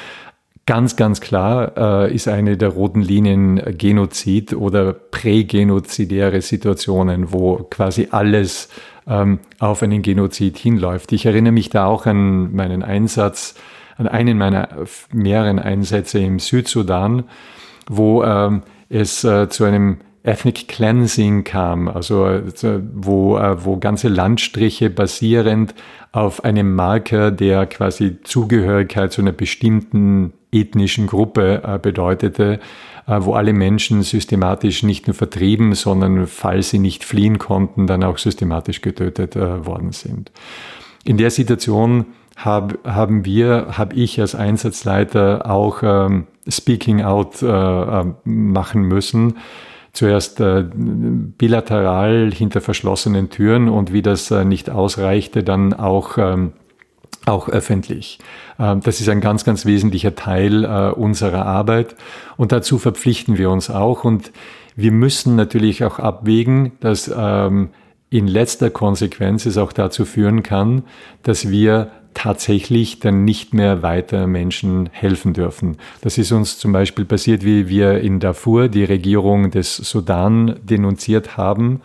Ganz, ganz klar äh, ist eine der roten Linien Genozid oder prägenozidäre Situationen, wo quasi alles ähm, auf einen Genozid hinläuft. Ich erinnere mich da auch an meinen Einsatz, an einen meiner mehreren Einsätze im Südsudan, wo ähm, es äh, zu einem Ethnic Cleansing kam, also äh, wo, äh, wo ganze Landstriche basierend auf einem Marker, der quasi Zugehörigkeit zu einer bestimmten ethnischen Gruppe äh, bedeutete, äh, wo alle Menschen systematisch nicht nur vertrieben, sondern falls sie nicht fliehen konnten, dann auch systematisch getötet äh, worden sind. In der Situation hab, haben wir, habe ich als Einsatzleiter auch ähm, Speaking Out äh, äh machen müssen. Zuerst äh, bilateral hinter verschlossenen Türen und wie das äh, nicht ausreichte, dann auch ähm, auch öffentlich. Ähm, das ist ein ganz, ganz wesentlicher Teil äh, unserer Arbeit und dazu verpflichten wir uns auch und wir müssen natürlich auch abwägen, dass ähm, in letzter Konsequenz es auch dazu führen kann, dass wir tatsächlich dann nicht mehr weiter Menschen helfen dürfen. Das ist uns zum Beispiel passiert, wie wir in Darfur die Regierung des Sudan denunziert haben.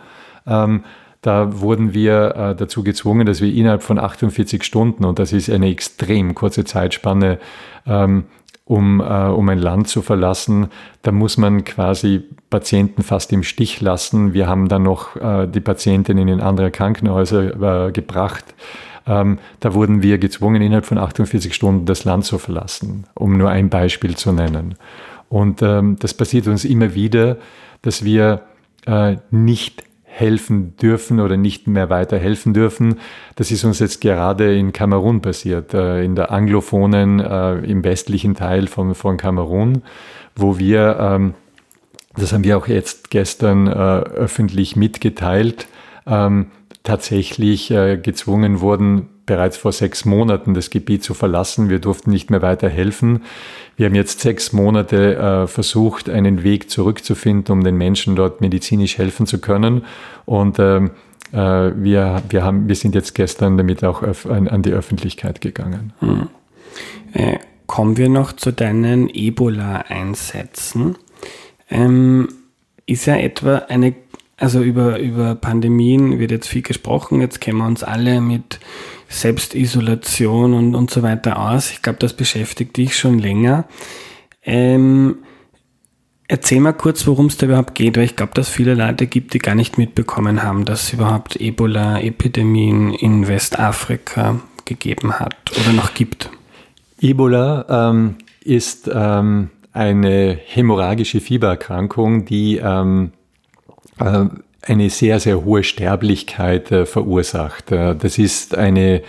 Da wurden wir äh, dazu gezwungen, dass wir innerhalb von 48 Stunden, und das ist eine extrem kurze Zeitspanne, ähm, um, äh, um ein Land zu verlassen, da muss man quasi Patienten fast im Stich lassen. Wir haben dann noch äh, die Patientinnen in andere Krankenhäuser äh, gebracht. Ähm, da wurden wir gezwungen, innerhalb von 48 Stunden das Land zu verlassen, um nur ein Beispiel zu nennen. Und ähm, das passiert uns immer wieder, dass wir äh, nicht helfen dürfen oder nicht mehr weiter helfen dürfen. Das ist uns jetzt gerade in Kamerun passiert, äh, in der anglophonen, äh, im westlichen Teil von, von Kamerun, wo wir, ähm, das haben wir auch jetzt gestern äh, öffentlich mitgeteilt, ähm, tatsächlich gezwungen wurden, bereits vor sechs Monaten das Gebiet zu verlassen. Wir durften nicht mehr weiter helfen. Wir haben jetzt sechs Monate äh, versucht, einen Weg zurückzufinden, um den Menschen dort medizinisch helfen zu können. Und ähm, äh, wir, wir, haben, wir sind jetzt gestern damit auch an, an die Öffentlichkeit gegangen. Hm. Äh, kommen wir noch zu deinen Ebola-Einsätzen. Ähm, ist ja etwa eine, also über, über Pandemien wird jetzt viel gesprochen, jetzt kennen wir uns alle mit Selbstisolation und, und so weiter aus. Ich glaube, das beschäftigt dich schon länger. Ähm, erzähl mal kurz, worum es da überhaupt geht, weil ich glaube, dass viele Leute gibt, die gar nicht mitbekommen haben, dass es überhaupt Ebola-Epidemien in Westafrika gegeben hat oder noch gibt? Ebola ähm, ist ähm, eine hämorrhagische Fiebererkrankung, die ähm, äh, eine sehr, sehr hohe Sterblichkeit äh, verursacht. Äh, das ist eine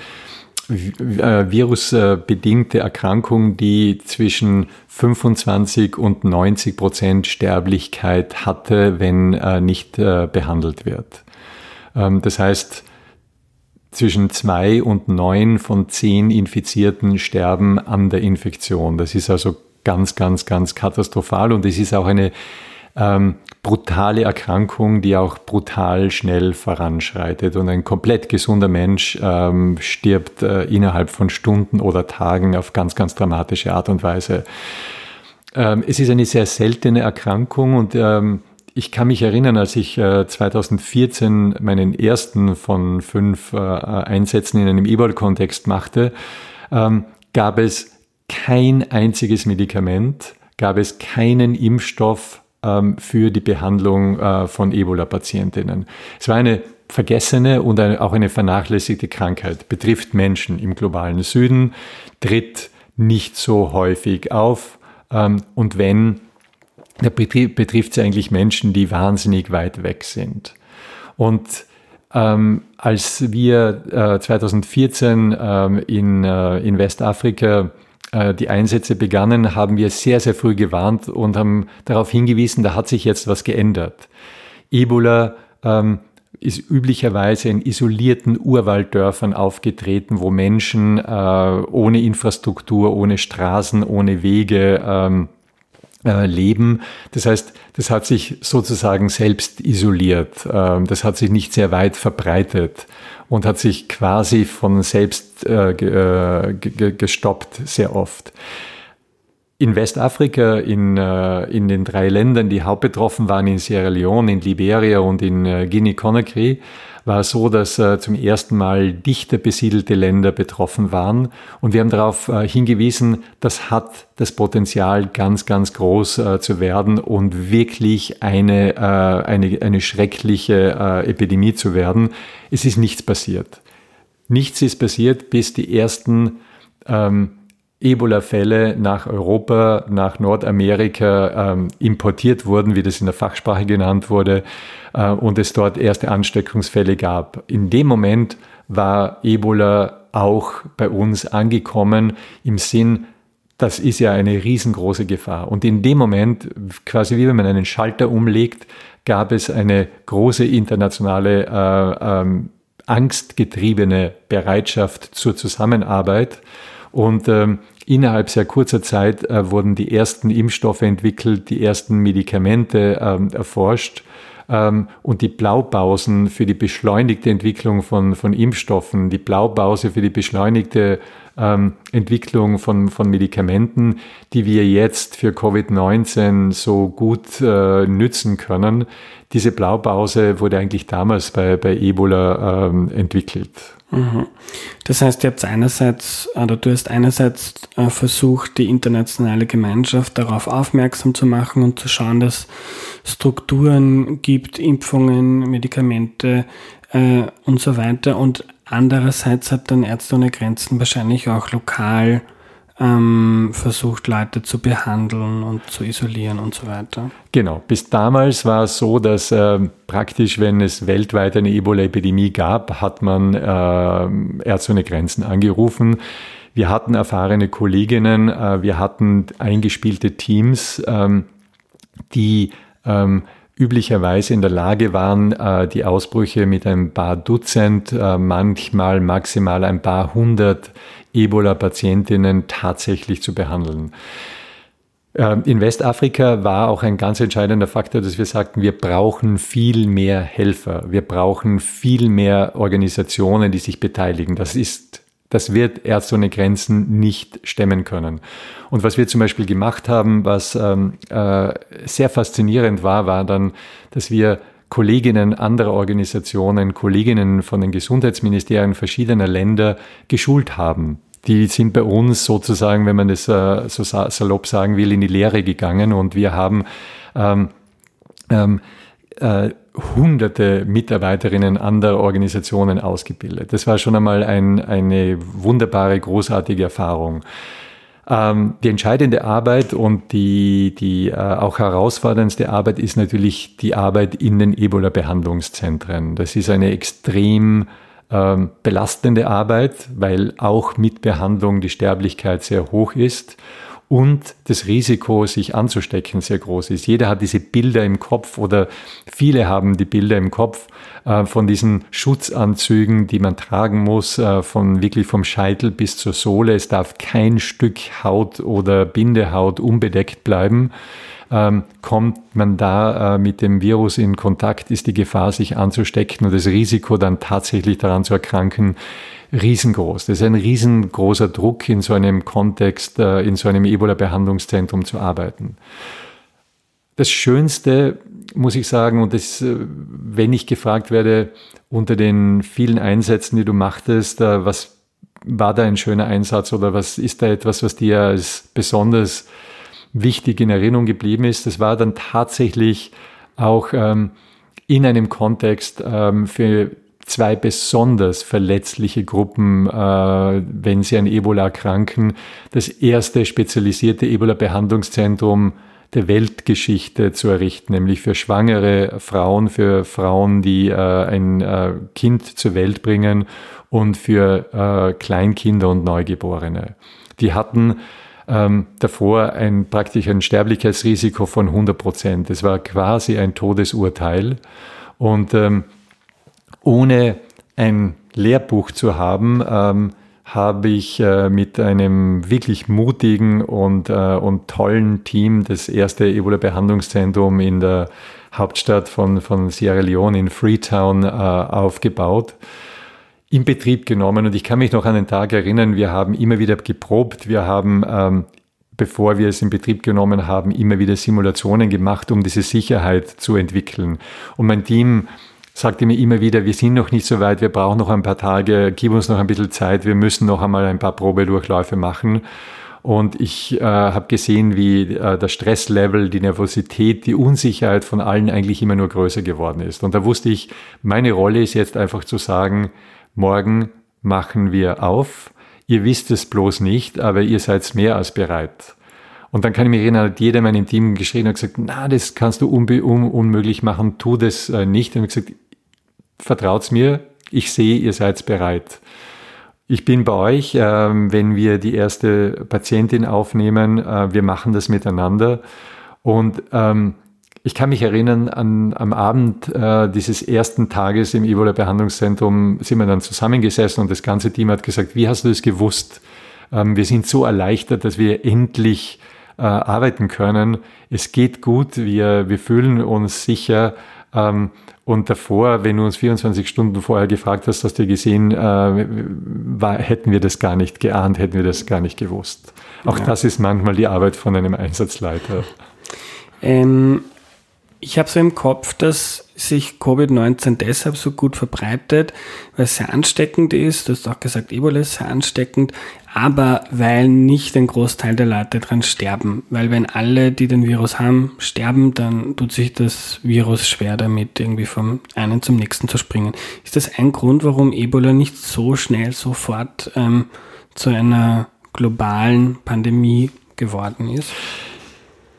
äh, virusbedingte Erkrankung, die zwischen 25 und 90 Prozent Sterblichkeit hatte, wenn äh, nicht äh, behandelt wird. Ähm, das heißt, zwischen zwei und neun von zehn Infizierten sterben an der Infektion. Das ist also ganz, ganz, ganz katastrophal und es ist auch eine ähm, brutale Erkrankung, die auch brutal schnell voranschreitet. Und ein komplett gesunder Mensch ähm, stirbt äh, innerhalb von Stunden oder Tagen auf ganz, ganz dramatische Art und Weise. Ähm, es ist eine sehr seltene Erkrankung und ähm, ich kann mich erinnern, als ich äh, 2014 meinen ersten von fünf äh, Einsätzen in einem E-Ball-Kontext machte, ähm, gab es kein einziges Medikament, gab es keinen Impfstoff für die Behandlung äh, von Ebola-Patientinnen. Es war eine vergessene und auch eine vernachlässigte Krankheit, betrifft Menschen im globalen Süden, tritt nicht so häufig auf ähm, und wenn, da betrifft sie eigentlich Menschen, die wahnsinnig weit weg sind. Und ähm, als wir äh, 2014 ähm, in, äh, in Westafrika äh, die Einsätze begannen, haben wir sehr, sehr früh gewarnt und haben darauf hingewiesen, da hat sich jetzt was geändert. Ebola ähm, ist üblicherweise in isolierten Urwalddörfern aufgetreten, wo Menschen äh, ohne Infrastruktur, ohne Straßen, ohne Wege ähm, äh, leben. Das heißt, das hat sich sozusagen selbst isoliert. Ähm, das hat sich nicht sehr weit verbreitet und hat sich quasi von selbst äh, äh gestoppt sehr oft. In Westafrika, in, äh, in den drei Ländern, die hauptbetroffen waren, in Sierra Leone, in Liberia und in äh, Guinea-Conakry, war so, dass äh, zum ersten Mal dichter besiedelte Länder betroffen waren. Und wir haben darauf äh, hingewiesen, das hat das Potenzial, ganz, ganz groß äh, zu werden und wirklich eine, äh, eine, eine schreckliche äh, Epidemie zu werden. Es ist nichts passiert. Nichts ist passiert, bis die ersten ähm, Ebola-Fälle nach Europa, nach Nordamerika ähm, importiert wurden, wie das in der Fachsprache genannt wurde, äh, und es dort erste Ansteckungsfälle gab. In dem Moment war Ebola auch bei uns angekommen im Sinn, das ist ja eine riesengroße Gefahr. Und in dem Moment, quasi wie wenn man einen Schalter umlegt, gab es eine große internationale äh, ähm, angstgetriebene Bereitschaft zur Zusammenarbeit. Und ähm, Innerhalb sehr kurzer Zeit äh, wurden die ersten Impfstoffe entwickelt, die ersten Medikamente ähm, erforscht ähm, und die Blaupausen für die beschleunigte Entwicklung von, von Impfstoffen, die Blaupause für die beschleunigte ähm, Entwicklung von, von Medikamenten, die wir jetzt für Covid-19 so gut äh, nützen können. Diese Blaupause wurde eigentlich damals bei, bei Ebola ähm, entwickelt. Das heißt, ihr habt einerseits, oder du hast einerseits äh, versucht, die internationale Gemeinschaft darauf aufmerksam zu machen und zu schauen, dass Strukturen gibt, Impfungen, Medikamente äh, und so weiter. Und andererseits hat dann Ärzte ohne Grenzen wahrscheinlich auch lokal ähm, versucht, Leute zu behandeln und zu isolieren und so weiter. Genau. Bis damals war es so, dass äh, praktisch, wenn es weltweit eine Ebola-Epidemie gab, hat man äh, Ärzte ohne Grenzen angerufen. Wir hatten erfahrene Kolleginnen, äh, wir hatten eingespielte Teams, ähm, die ähm, üblicherweise in der Lage waren, äh, die Ausbrüche mit ein paar Dutzend, äh, manchmal maximal ein paar hundert Ebola-Patientinnen tatsächlich zu behandeln. Ähm, in Westafrika war auch ein ganz entscheidender Faktor, dass wir sagten, wir brauchen viel mehr Helfer. Wir brauchen viel mehr Organisationen, die sich beteiligen. Das ist, das wird Ärzte ohne Grenzen nicht stemmen können. Und was wir zum Beispiel gemacht haben, was ähm, äh, sehr faszinierend war, war dann, dass wir Kolleginnen anderer Organisationen, Kolleginnen von den Gesundheitsministerien verschiedener Länder geschult haben. Die sind bei uns sozusagen, wenn man das äh, so salopp sagen will, in die Lehre gegangen und wir haben ähm, ähm, äh, hunderte Mitarbeiterinnen anderer Organisationen ausgebildet. Das war schon einmal ein, eine wunderbare, großartige Erfahrung. Ähm, die entscheidende Arbeit und die, die äh, auch herausforderndste Arbeit ist natürlich die Arbeit in den Ebola-Behandlungszentren. Das ist eine extrem ähm, belastende Arbeit, weil auch mit Behandlung die Sterblichkeit sehr hoch ist und das Risiko, sich anzustecken, sehr groß ist. Jeder hat diese Bilder im Kopf oder viele haben die Bilder im Kopf äh, von diesen Schutzanzügen, die man tragen muss, äh, von wirklich vom Scheitel bis zur Sohle. Es darf kein Stück Haut oder Bindehaut unbedeckt bleiben. Ähm, kommt man da äh, mit dem Virus in Kontakt, ist die Gefahr, sich anzustecken und das Risiko dann tatsächlich daran zu erkranken, riesengroß. Das ist ein riesengroßer Druck, in so einem Kontext, äh, in so einem Ebola-Behandlungszentrum zu arbeiten. Das Schönste, muss ich sagen, und das, äh, wenn ich gefragt werde, unter den vielen Einsätzen, die du machtest, äh, was war da ein schöner Einsatz oder was ist da etwas, was dir als besonders wichtig in Erinnerung geblieben ist? Das war dann tatsächlich auch ähm, in einem Kontext ähm, für zwei besonders verletzliche Gruppen, äh, wenn sie an Ebola erkranken. Das erste spezialisierte Ebola-Behandlungszentrum der Weltgeschichte zu errichten, nämlich für schwangere Frauen, für Frauen, die äh, ein äh, Kind zur Welt bringen und für äh, Kleinkinder und Neugeborene. Die hatten ähm, davor ein praktisch ein Sterblichkeitsrisiko von 100 Prozent. Es war quasi ein Todesurteil. Und ähm, ohne ein Lehrbuch zu haben, ähm, habe ich äh, mit einem wirklich mutigen und, äh, und tollen Team das erste Ebola-Behandlungszentrum in der Hauptstadt von, von Sierra Leone in Freetown äh, aufgebaut, in Betrieb genommen. Und ich kann mich noch an den Tag erinnern, wir haben immer wieder geprobt, wir haben ähm, bevor wir es in Betrieb genommen haben, immer wieder Simulationen gemacht, um diese Sicherheit zu entwickeln. Und mein Team sagte mir immer wieder, wir sind noch nicht so weit, wir brauchen noch ein paar Tage, gib uns noch ein bisschen Zeit, wir müssen noch einmal ein paar Probedurchläufe machen. Und ich äh, habe gesehen, wie äh, der Stresslevel, die Nervosität, die Unsicherheit von allen eigentlich immer nur größer geworden ist. Und da wusste ich, meine Rolle ist jetzt einfach zu sagen, morgen machen wir auf. Ihr wisst es bloß nicht, aber ihr seid mehr als bereit. Und dann kann ich mich erinnern, hat jeder in meinem Team geschrien und gesagt, na, das kannst du un un unmöglich machen, tu das äh, nicht. Und ich gesagt, vertraut's mir, ich sehe, ihr seid bereit. Ich bin bei euch, ähm, wenn wir die erste Patientin aufnehmen, äh, wir machen das miteinander. Und ähm, ich kann mich erinnern, an, am Abend äh, dieses ersten Tages im Ebola-Behandlungszentrum sind wir dann zusammengesessen und das ganze Team hat gesagt, wie hast du das gewusst? Ähm, wir sind so erleichtert, dass wir endlich äh, arbeiten können. Es geht gut, wir, wir fühlen uns sicher. Ähm, und davor, wenn du uns 24 Stunden vorher gefragt hast, hast du gesehen, äh, war, hätten wir das gar nicht geahnt, hätten wir das gar nicht gewusst. Auch ja. das ist manchmal die Arbeit von einem Einsatzleiter. Ähm, ich habe so im Kopf, dass sich Covid-19 deshalb so gut verbreitet, weil es sehr ansteckend ist. Du hast auch gesagt, Ebola ist sehr ansteckend, aber weil nicht ein Großteil der Leute dran sterben. Weil wenn alle, die den Virus haben, sterben, dann tut sich das Virus schwer damit, irgendwie vom einen zum nächsten zu springen. Ist das ein Grund, warum Ebola nicht so schnell sofort ähm, zu einer globalen Pandemie geworden ist?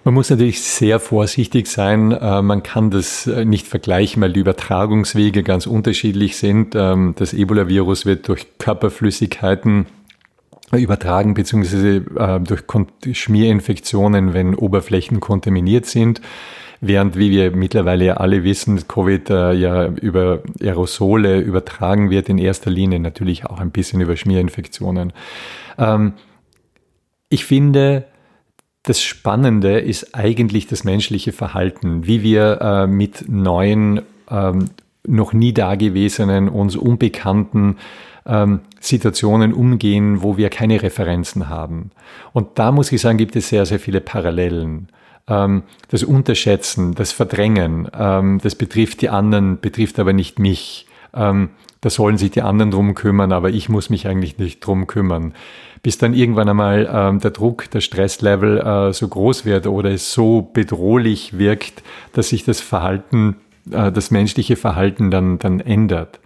Man muss natürlich sehr vorsichtig sein. Äh, man kann das äh, nicht vergleichen, weil die Übertragungswege ganz unterschiedlich sind. Ähm, das Ebola-Virus wird durch Körperflüssigkeiten übertragen, beziehungsweise äh, durch Schmierinfektionen, wenn Oberflächen kontaminiert sind. Während, wie wir mittlerweile ja alle wissen, Covid ja über Aerosole übertragen wird, in erster Linie natürlich auch ein bisschen über Schmierinfektionen. Ähm, ich finde, das Spannende ist eigentlich das menschliche Verhalten, wie wir äh, mit neuen, ähm, noch nie dagewesenen, uns unbekannten ähm, Situationen umgehen, wo wir keine Referenzen haben. Und da muss ich sagen, gibt es sehr, sehr viele Parallelen. Ähm, das Unterschätzen, das Verdrängen, ähm, das betrifft die anderen, betrifft aber nicht mich. Da sollen sich die anderen drum kümmern, aber ich muss mich eigentlich nicht drum kümmern bis dann irgendwann einmal ähm, der Druck, der Stresslevel äh, so groß wird oder es so bedrohlich wirkt, dass sich das Verhalten äh, das menschliche Verhalten dann, dann ändert.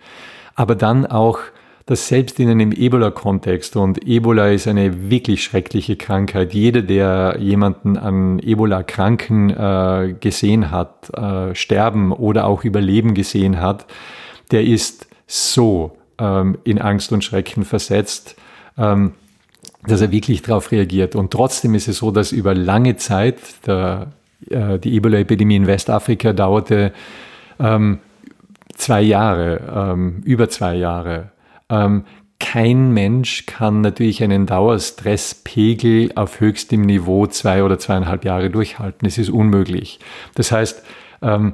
Aber dann auch, dass selbst in einem Ebola-Kontext, und Ebola ist eine wirklich schreckliche Krankheit, jeder, der jemanden an Ebola-Kranken äh, gesehen hat, äh, sterben oder auch überleben gesehen hat, der ist so ähm, in Angst und Schrecken versetzt, ähm, dass er wirklich darauf reagiert. Und trotzdem ist es so, dass über lange Zeit, der, äh, die Ebola-Epidemie in Westafrika dauerte ähm, zwei Jahre, ähm, über zwei Jahre. Ähm, kein Mensch kann natürlich einen Dauerstresspegel auf höchstem Niveau zwei oder zweieinhalb Jahre durchhalten. Es ist unmöglich. Das heißt, ähm,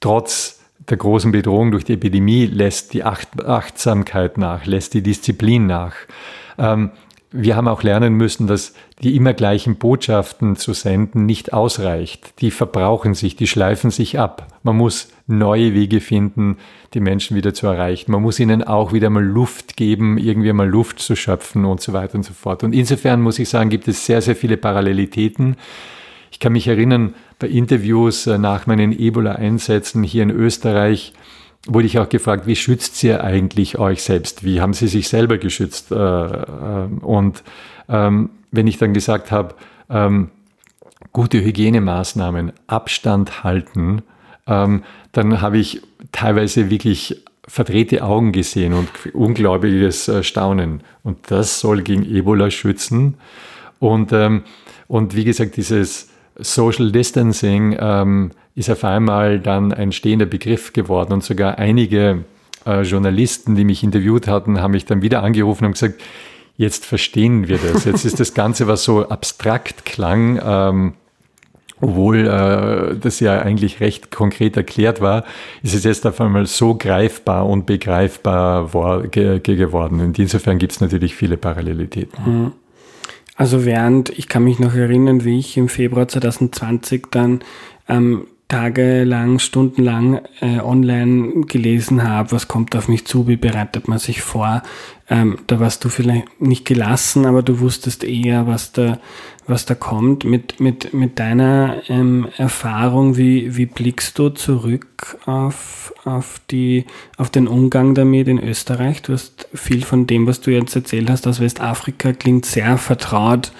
trotz der großen Bedrohung durch die Epidemie lässt die Achtsamkeit nach, lässt die Disziplin nach. Ähm, wir haben auch lernen müssen, dass die immer gleichen Botschaften zu senden nicht ausreicht. Die verbrauchen sich, die schleifen sich ab. Man muss neue Wege finden, die Menschen wieder zu erreichen. Man muss ihnen auch wieder mal Luft geben, irgendwie mal Luft zu schöpfen und so weiter und so fort. Und insofern muss ich sagen, gibt es sehr, sehr viele Parallelitäten. Ich kann mich erinnern, bei Interviews äh, nach meinen Ebola-Einsätzen hier in Österreich, wurde ich auch gefragt, wie schützt ihr eigentlich euch selbst? Wie haben sie sich selber geschützt? Äh, äh, und ähm, wenn ich dann gesagt habe, ähm, gute Hygienemaßnahmen, Abstand halten, ähm, dann habe ich teilweise wirklich verdrehte Augen gesehen und unglaubliches Staunen. Und das soll gegen Ebola schützen. Und, und wie gesagt, dieses Social Distancing ist auf einmal dann ein stehender Begriff geworden und sogar einige äh, Journalisten, die mich interviewt hatten, haben mich dann wieder angerufen und gesagt, jetzt verstehen wir das. Jetzt ist das Ganze, was so abstrakt klang, ähm, obwohl äh, das ja eigentlich recht konkret erklärt war, ist es jetzt auf einmal so greifbar und begreifbar ge ge geworden. Und insofern gibt es natürlich viele Parallelitäten. Mhm. Also während, ich kann mich noch erinnern, wie ich im Februar 2020 dann ähm, tagelang, stundenlang äh, online gelesen habe, was kommt auf mich zu, wie bereitet man sich vor. Ähm, da warst du vielleicht nicht gelassen, aber du wusstest eher, was da, was da kommt. Mit, mit, mit deiner ähm, Erfahrung, wie, wie blickst du zurück auf, auf, die, auf den Umgang damit in Österreich? Du hast viel von dem, was du jetzt erzählt hast aus Westafrika, klingt sehr vertraut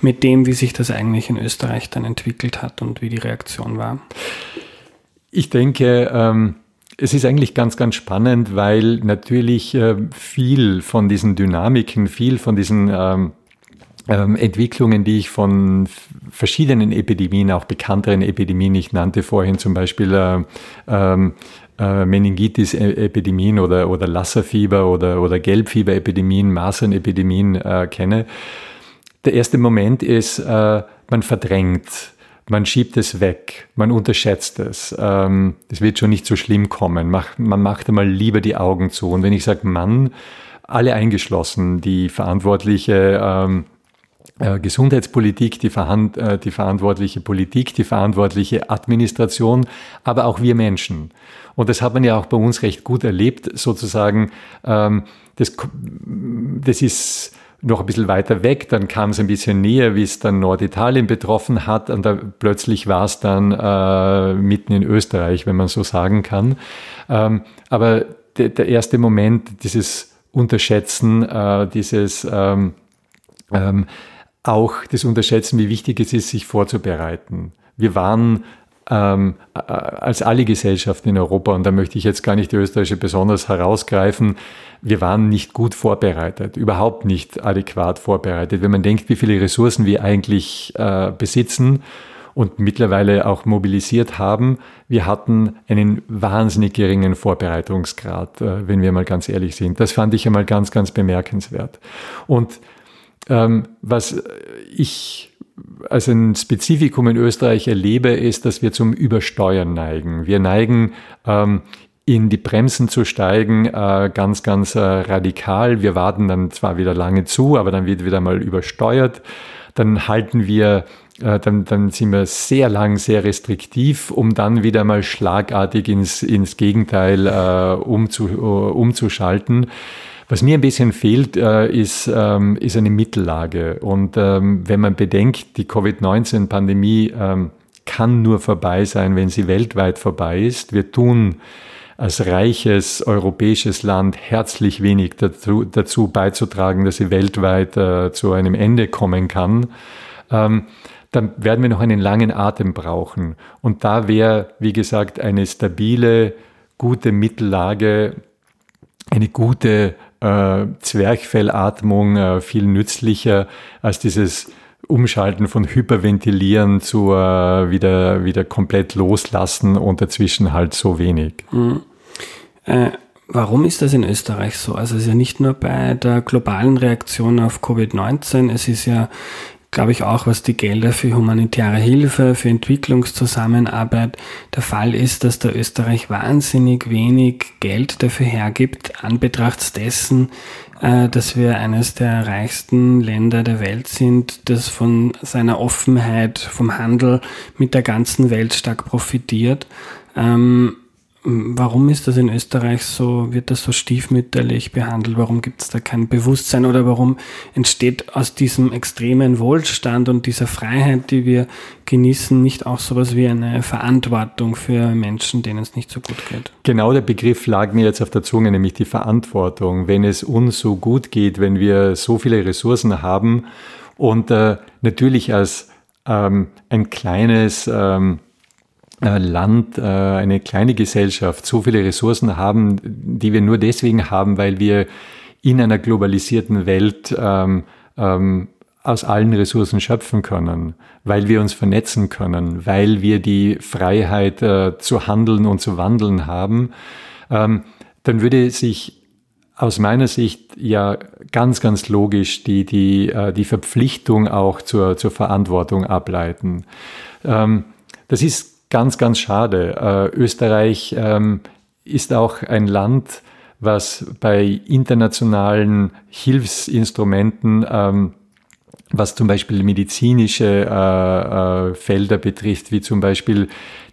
mit dem, wie sich das eigentlich in Österreich dann entwickelt hat und wie die Reaktion war. Ich denke, ähm es ist eigentlich ganz, ganz spannend, weil natürlich äh, viel von diesen Dynamiken, viel von diesen ähm, ähm, Entwicklungen, die ich von verschiedenen Epidemien, auch bekannteren Epidemien, ich nannte vorhin zum Beispiel äh, ähm, äh, Meningitis-Epidemien oder, oder Lasserfieber oder, oder Gelbfieber-Epidemien, Masern-Epidemien äh, kenne. Der erste Moment ist, äh, man verdrängt man schiebt es weg, man unterschätzt es. Ähm, es wird schon nicht so schlimm kommen. man macht einmal lieber die Augen zu. Und wenn ich sage Mann, alle eingeschlossen, die verantwortliche ähm, äh, Gesundheitspolitik, die, Verhand, äh, die verantwortliche Politik, die verantwortliche Administration, aber auch wir Menschen. Und das hat man ja auch bei uns recht gut erlebt, sozusagen. Ähm, das, das ist noch ein bisschen weiter weg, dann kam es ein bisschen näher, wie es dann Norditalien betroffen hat und da plötzlich war es dann äh, mitten in Österreich, wenn man so sagen kann. Ähm, aber de, der erste Moment, dieses Unterschätzen, äh, dieses ähm, ähm, auch das Unterschätzen, wie wichtig es ist, sich vorzubereiten. Wir waren ähm, als alle Gesellschaften in Europa, und da möchte ich jetzt gar nicht die österreichische besonders herausgreifen, wir waren nicht gut vorbereitet, überhaupt nicht adäquat vorbereitet. Wenn man denkt, wie viele Ressourcen wir eigentlich äh, besitzen und mittlerweile auch mobilisiert haben, wir hatten einen wahnsinnig geringen Vorbereitungsgrad, äh, wenn wir mal ganz ehrlich sind. Das fand ich einmal ganz, ganz bemerkenswert. Und ähm, was ich als ein Spezifikum in Österreich erlebe, ist, dass wir zum Übersteuern neigen. Wir neigen ähm, in die Bremsen zu steigen, äh, ganz, ganz äh, radikal. Wir warten dann zwar wieder lange zu, aber dann wird wieder mal übersteuert. Dann halten wir, äh, dann, dann sind wir sehr lang, sehr restriktiv, um dann wieder mal schlagartig ins, ins Gegenteil äh, umzu, uh, umzuschalten. Was mir ein bisschen fehlt, äh, ist, ähm, ist eine Mittellage. Und ähm, wenn man bedenkt, die Covid-19-Pandemie ähm, kann nur vorbei sein, wenn sie weltweit vorbei ist. Wir tun als reiches europäisches Land herzlich wenig dazu, dazu beizutragen, dass sie weltweit äh, zu einem Ende kommen kann. Dann werden wir noch einen langen Atem brauchen. Und da wäre, wie gesagt, eine stabile, gute Mittellage, eine gute äh, Zwerchfellatmung äh, viel nützlicher als dieses Umschalten von Hyperventilieren zu äh, wieder, wieder komplett loslassen und dazwischen halt so wenig. Mhm. Äh, warum ist das in Österreich so? Also es ist ja nicht nur bei der globalen Reaktion auf Covid-19, es ist ja glaube ich, auch was die Gelder für humanitäre Hilfe, für Entwicklungszusammenarbeit der Fall ist, dass der Österreich wahnsinnig wenig Geld dafür hergibt, anbetracht dessen, äh, dass wir eines der reichsten Länder der Welt sind, das von seiner Offenheit, vom Handel mit der ganzen Welt stark profitiert. Ähm, Warum ist das in Österreich so, wird das so stiefmütterlich behandelt? Warum gibt es da kein Bewusstsein oder warum entsteht aus diesem extremen Wohlstand und dieser Freiheit, die wir genießen, nicht auch sowas wie eine Verantwortung für Menschen, denen es nicht so gut geht? Genau der Begriff lag mir jetzt auf der Zunge, nämlich die Verantwortung. Wenn es uns so gut geht, wenn wir so viele Ressourcen haben und äh, natürlich als ähm, ein kleines ähm, äh, Land, äh, eine kleine Gesellschaft so viele Ressourcen haben, die wir nur deswegen haben, weil wir in einer globalisierten Welt ähm, ähm, aus allen Ressourcen schöpfen können, weil wir uns vernetzen können, weil wir die Freiheit äh, zu handeln und zu wandeln haben, ähm, dann würde sich aus meiner Sicht ja ganz, ganz logisch die, die, äh, die Verpflichtung auch zur, zur Verantwortung ableiten. Ähm, das ist ganz, ganz schade. Äh, Österreich ähm, ist auch ein Land, was bei internationalen Hilfsinstrumenten, ähm, was zum Beispiel medizinische äh, äh, Felder betrifft, wie zum Beispiel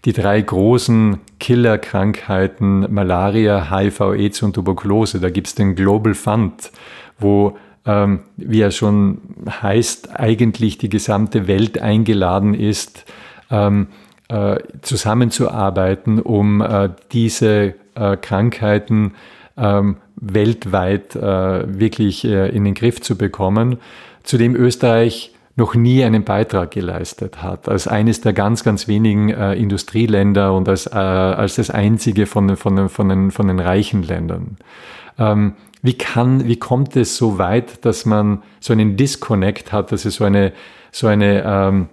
die drei großen Killerkrankheiten Malaria, HIV, AIDS und Tuberkulose. Da gibt es den Global Fund, wo ähm, wie er schon heißt, eigentlich die gesamte Welt eingeladen ist, ähm, äh, zusammenzuarbeiten, um äh, diese äh, Krankheiten ähm, weltweit äh, wirklich äh, in den Griff zu bekommen, zu dem Österreich noch nie einen Beitrag geleistet hat, als eines der ganz, ganz wenigen äh, Industrieländer und als, als das einzige von, von, von, den, von den reichen Ländern. Ähm, wie kann, wie kommt es so weit, dass man so einen Disconnect hat, dass es so eine, so eine ähm,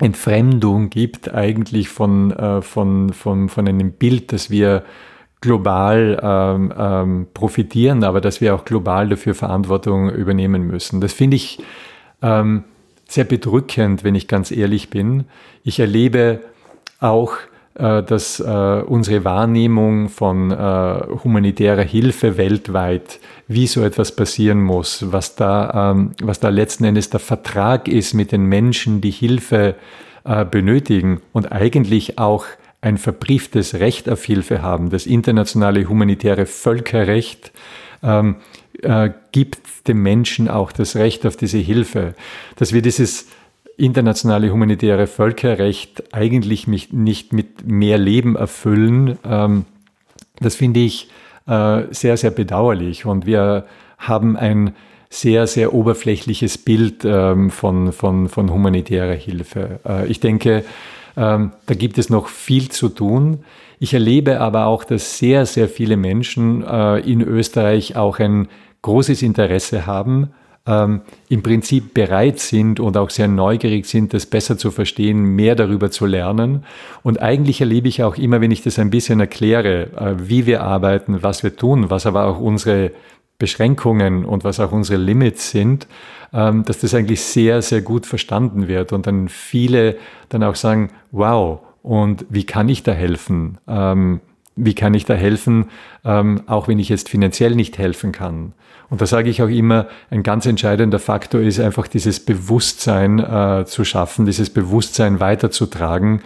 Entfremdung gibt eigentlich von, äh, von, von, von einem Bild, dass wir global ähm, ähm, profitieren, aber dass wir auch global dafür Verantwortung übernehmen müssen. Das finde ich ähm, sehr bedrückend, wenn ich ganz ehrlich bin. Ich erlebe auch dass äh, unsere Wahrnehmung von äh, humanitärer Hilfe weltweit, wie so etwas passieren muss, was da, ähm, was da letzten Endes der Vertrag ist mit den Menschen, die Hilfe benötigen und eigentlich auch ein verbrieftes Recht auf Hilfe haben. Das internationale humanitäre Völkerrecht ähm, äh, gibt dem Menschen auch das Recht auf diese Hilfe. Dass wir dieses internationale humanitäre Völkerrecht eigentlich mich nicht mit mehr Leben erfüllen. Ähm, das finde ich äh, sehr, sehr bedauerlich. Und wir haben ein sehr, sehr oberflächliches Bild ähm, von, von, von humanitärer Hilfe. Äh, ich denke, ähm, da gibt es noch viel zu tun. Ich erlebe aber auch, dass sehr, sehr viele Menschen äh, in Österreich auch ein großes Interesse haben ähm, im Prinzip bereit sind und auch sehr neugierig sind, das besser zu verstehen, mehr darüber zu lernen. Und eigentlich erlebe ich auch immer, wenn ich das ein bisschen erkläre, äh, wie wir arbeiten, was wir tun, was aber auch unsere Beschränkungen und was auch unsere Limits sind, ähm, dass das eigentlich sehr, sehr gut verstanden wird und dann viele dann auch sagen, wow, und wie kann ich da helfen? Ähm, wie kann ich da helfen, ähm, auch wenn ich jetzt finanziell nicht helfen kann? Und da sage ich auch immer, ein ganz entscheidender Faktor ist einfach dieses Bewusstsein äh, zu schaffen, dieses Bewusstsein weiterzutragen,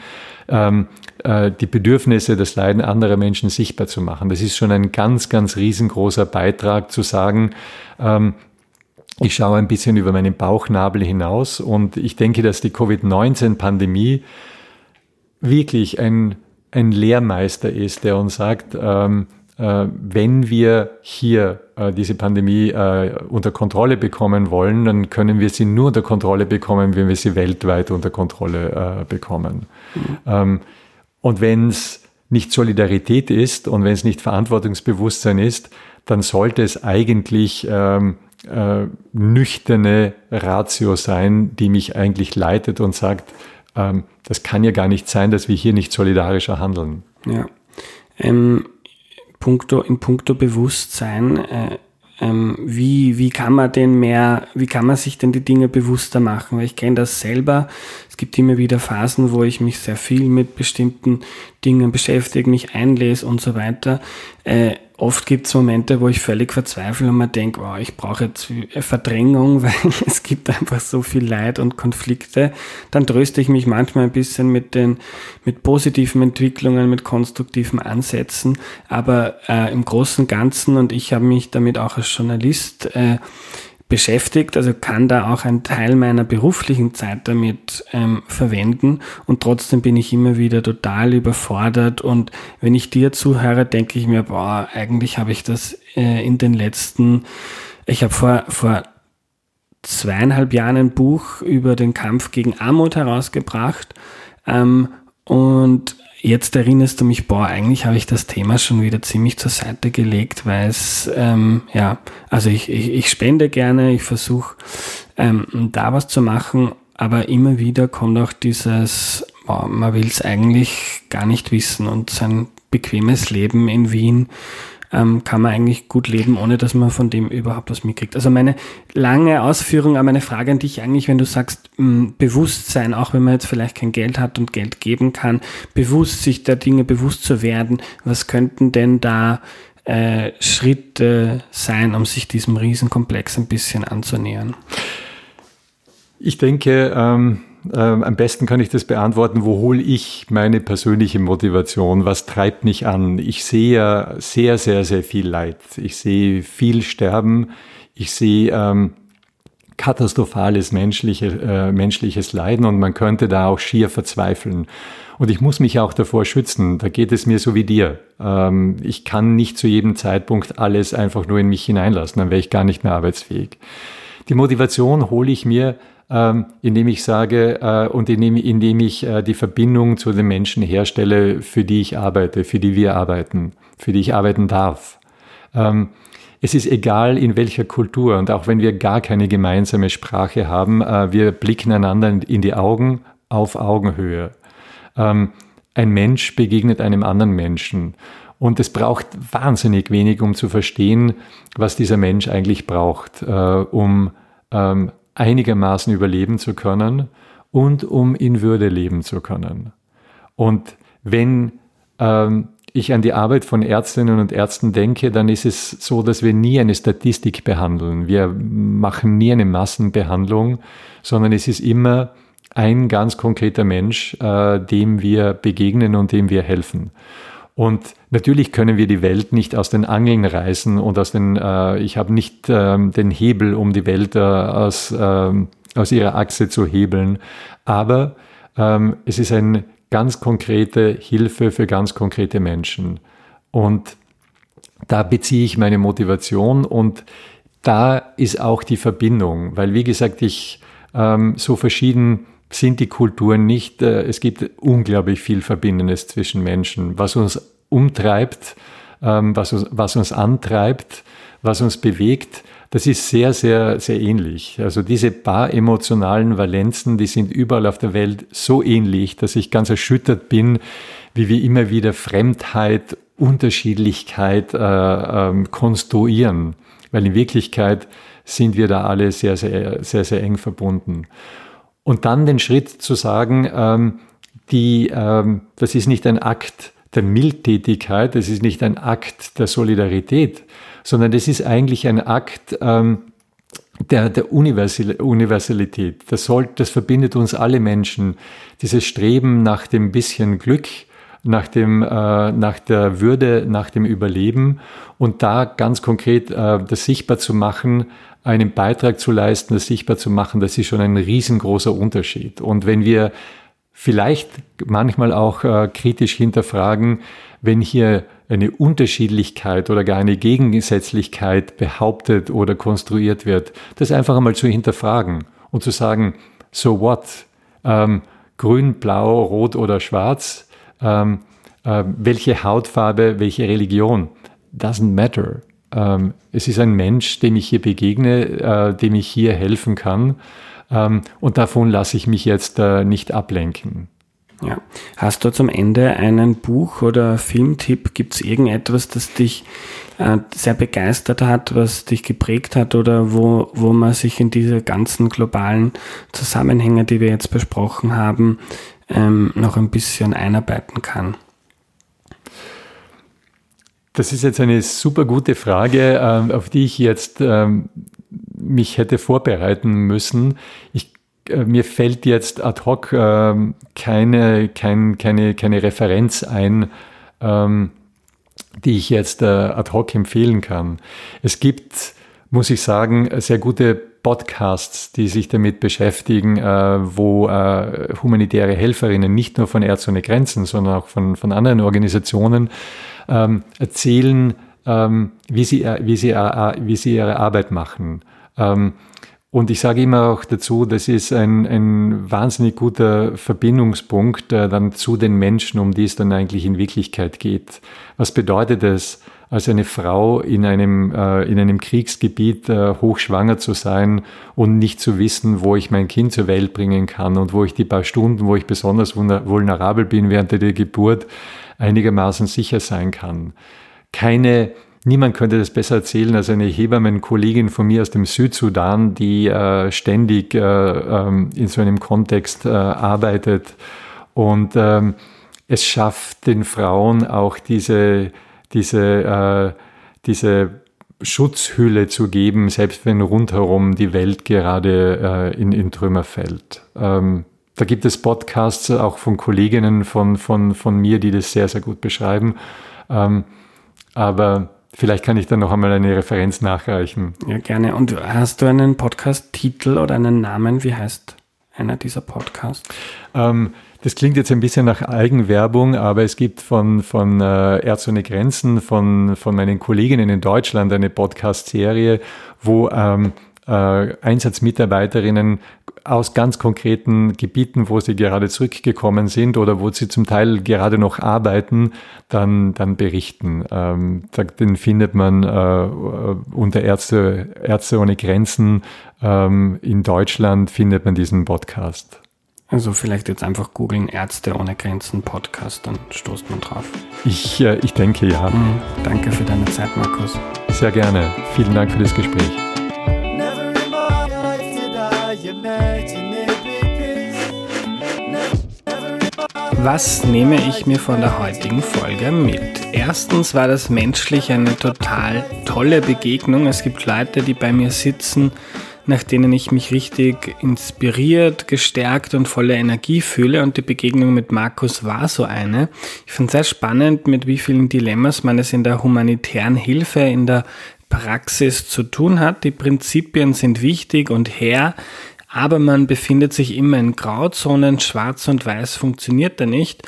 ähm, äh, die Bedürfnisse, das Leiden anderer Menschen sichtbar zu machen. Das ist schon ein ganz, ganz riesengroßer Beitrag zu sagen, ähm, ich schaue ein bisschen über meinen Bauchnabel hinaus und ich denke, dass die Covid-19-Pandemie wirklich ein, ein Lehrmeister ist, der uns sagt, ähm, äh, wenn wir hier äh, diese Pandemie äh, unter Kontrolle bekommen wollen, dann können wir sie nur unter Kontrolle bekommen, wenn wir sie weltweit unter Kontrolle bekommen. Mhm. Ähm, und wenn es nicht Solidarität ist und wenn es nicht Verantwortungsbewusstsein ist, dann sollte es eigentlich ähm, äh, nüchterne Ratio sein, die mich eigentlich leitet und sagt, ähm, das kann ja gar nicht sein, dass wir hier nicht solidarischer handeln. Ja. Ähm, puncto, in puncto Bewusstsein, äh, ähm, wie, wie kann man denn mehr, wie kann man sich denn die Dinge bewusster machen? Weil ich kenne das selber. Es gibt immer wieder Phasen, wo ich mich sehr viel mit bestimmten Dingen beschäftige, mich einlese und so weiter. Äh, oft gibt es Momente, wo ich völlig verzweifle und mir denke, oh, ich brauche jetzt Verdrängung, weil es gibt einfach so viel Leid und Konflikte. Dann tröste ich mich manchmal ein bisschen mit den mit positiven Entwicklungen, mit konstruktiven Ansätzen. Aber äh, im Großen und Ganzen, und ich habe mich damit auch als Journalist äh, beschäftigt, also kann da auch einen Teil meiner beruflichen Zeit damit ähm, verwenden. Und trotzdem bin ich immer wieder total überfordert. Und wenn ich dir zuhöre, denke ich mir, boah, eigentlich habe ich das äh, in den letzten, ich habe vor, vor zweieinhalb Jahren ein Buch über den Kampf gegen Armut herausgebracht. Ähm, und jetzt erinnerst du mich, boah, eigentlich habe ich das Thema schon wieder ziemlich zur Seite gelegt, weil es, ähm, ja, also ich, ich, ich spende gerne, ich versuche ähm, da was zu machen, aber immer wieder kommt auch dieses, boah, man will es eigentlich gar nicht wissen und sein bequemes Leben in Wien ähm, kann man eigentlich gut leben, ohne dass man von dem überhaupt was mitkriegt. Also meine lange Ausführung, aber meine Frage an dich eigentlich, wenn du sagst, mh, Bewusstsein, auch wenn man jetzt vielleicht kein Geld hat und Geld geben kann, bewusst sich der Dinge bewusst zu werden, was könnten denn da äh, Schritte sein, um sich diesem Riesenkomplex ein bisschen anzunähern? Ich denke, ähm, ähm, am besten kann ich das beantworten, wo hole ich meine persönliche Motivation? Was treibt mich an? Ich sehe ja sehr, sehr, sehr viel Leid. Ich sehe viel Sterben. Ich sehe ähm, katastrophales menschliche, äh, menschliches Leiden und man könnte da auch schier verzweifeln. Und ich muss mich auch davor schützen. Da geht es mir so wie dir. Ähm, ich kann nicht zu jedem Zeitpunkt alles einfach nur in mich hineinlassen, dann wäre ich gar nicht mehr arbeitsfähig. Die Motivation hole ich mir ähm, indem ich sage äh, und indem, indem ich äh, die Verbindung zu den Menschen herstelle, für die ich arbeite, für die wir arbeiten, für die ich arbeiten darf. Ähm, es ist egal in welcher Kultur und auch wenn wir gar keine gemeinsame Sprache haben, äh, wir blicken einander in die Augen auf Augenhöhe. Ähm, ein Mensch begegnet einem anderen Menschen. Und es braucht wahnsinnig wenig, um zu verstehen, was dieser Mensch eigentlich braucht, äh, um ähm, einigermaßen überleben zu können und um in Würde leben zu können. Und wenn ähm, ich an die Arbeit von Ärztinnen und Ärzten denke, dann ist es so, dass wir nie eine Statistik behandeln. Wir machen nie eine Massenbehandlung, sondern es ist immer ein ganz konkreter Mensch, äh, dem wir begegnen und dem wir helfen. Und natürlich können wir die Welt nicht aus den Angeln reißen und aus den, äh, ich habe nicht ähm, den Hebel, um die Welt äh, aus, äh, aus ihrer Achse zu hebeln. Aber ähm, es ist eine ganz konkrete Hilfe für ganz konkrete Menschen. Und da beziehe ich meine Motivation und da ist auch die Verbindung, weil wie gesagt, ich ähm, so verschieden sind die Kulturen nicht. Äh, es gibt unglaublich viel Verbindendes zwischen Menschen, was uns umtreibt, ähm, was uns, was uns antreibt, was uns bewegt. Das ist sehr, sehr, sehr ähnlich. Also diese paar emotionalen Valenzen, die sind überall auf der Welt so ähnlich, dass ich ganz erschüttert bin, wie wir immer wieder Fremdheit, Unterschiedlichkeit äh, äh, konstruieren. Weil in Wirklichkeit sind wir da alle sehr, sehr, sehr, sehr eng verbunden. Und dann den Schritt zu sagen, ähm, die, ähm, das ist nicht ein Akt der Mildtätigkeit, das ist nicht ein Akt der Solidarität, sondern das ist eigentlich ein Akt ähm, der, der Universalität. Das, soll, das verbindet uns alle Menschen. Dieses Streben nach dem bisschen Glück, nach, dem, äh, nach der Würde, nach dem Überleben und da ganz konkret äh, das sichtbar zu machen, einen Beitrag zu leisten, das sichtbar zu machen, das ist schon ein riesengroßer Unterschied. Und wenn wir vielleicht manchmal auch äh, kritisch hinterfragen, wenn hier eine Unterschiedlichkeit oder gar eine Gegensätzlichkeit behauptet oder konstruiert wird, das einfach einmal zu hinterfragen und zu sagen, so what? Ähm, grün, blau, rot oder schwarz? Ähm, äh, welche Hautfarbe, welche Religion? Doesn't matter. Ähm, es ist ein Mensch, dem ich hier begegne, äh, dem ich hier helfen kann. Ähm, und davon lasse ich mich jetzt äh, nicht ablenken. Ja. Hast du zum Ende einen Buch- oder Filmtipp? Gibt es irgendetwas, das dich äh, sehr begeistert hat, was dich geprägt hat oder wo, wo man sich in diese ganzen globalen Zusammenhänge, die wir jetzt besprochen haben, ähm, noch ein bisschen einarbeiten kann? Das ist jetzt eine super gute Frage, äh, auf die ich jetzt ähm, mich hätte vorbereiten müssen. Ich äh, mir fällt jetzt ad hoc äh, keine, kein, keine, keine Referenz ein, ähm, die ich jetzt äh, ad hoc empfehlen kann. Es gibt, muss ich sagen, sehr gute Podcasts, die sich damit beschäftigen, äh, wo äh, humanitäre Helferinnen nicht nur von Ärzte ohne Grenzen, sondern auch von, von anderen Organisationen ähm, erzählen, ähm, wie, sie, wie, sie, äh, wie sie ihre Arbeit machen. Ähm, und ich sage immer auch dazu, das ist ein, ein wahnsinnig guter Verbindungspunkt äh, dann zu den Menschen, um die es dann eigentlich in Wirklichkeit geht. Was bedeutet es, als eine Frau in einem, äh, in einem Kriegsgebiet äh, hochschwanger zu sein und nicht zu wissen, wo ich mein Kind zur Welt bringen kann und wo ich die paar Stunden, wo ich besonders vulnerabel bin während der Geburt, einigermaßen sicher sein kann. Keine Niemand könnte das besser erzählen als eine Hebammenkollegin von mir aus dem Südsudan, die äh, ständig äh, ähm, in so einem Kontext äh, arbeitet. Und ähm, es schafft den Frauen auch diese, diese, äh, diese Schutzhülle zu geben, selbst wenn rundherum die Welt gerade äh, in, in Trümmer fällt. Ähm, da gibt es Podcasts auch von Kolleginnen von, von, von mir, die das sehr, sehr gut beschreiben. Ähm, aber Vielleicht kann ich dann noch einmal eine Referenz nachreichen. Ja, gerne. Und hast du einen Podcast-Titel oder einen Namen? Wie heißt einer dieser Podcasts? Ähm, das klingt jetzt ein bisschen nach Eigenwerbung, aber es gibt von, von äh, Ärzte ohne Grenzen, von, von meinen Kolleginnen in Deutschland eine Podcast-Serie, wo ähm, äh, Einsatzmitarbeiterinnen aus ganz konkreten Gebieten, wo sie gerade zurückgekommen sind oder wo sie zum Teil gerade noch arbeiten, dann, dann berichten. Ähm, den findet man äh, unter Ärzte, Ärzte ohne Grenzen. Ähm, in Deutschland findet man diesen Podcast. Also vielleicht jetzt einfach googeln Ärzte ohne Grenzen Podcast, dann stoßt man drauf. Ich, äh, ich denke ja. Mhm, danke für deine Zeit, Markus. Sehr gerne. Vielen Dank für das Gespräch. Was nehme ich mir von der heutigen Folge mit? Erstens war das menschlich eine total tolle Begegnung. Es gibt Leute, die bei mir sitzen, nach denen ich mich richtig inspiriert, gestärkt und voller Energie fühle. Und die Begegnung mit Markus war so eine. Ich finde es sehr spannend, mit wie vielen Dilemmas man es in der humanitären Hilfe, in der Praxis zu tun hat. Die Prinzipien sind wichtig und her aber man befindet sich immer in Grauzonen, schwarz und weiß funktioniert da nicht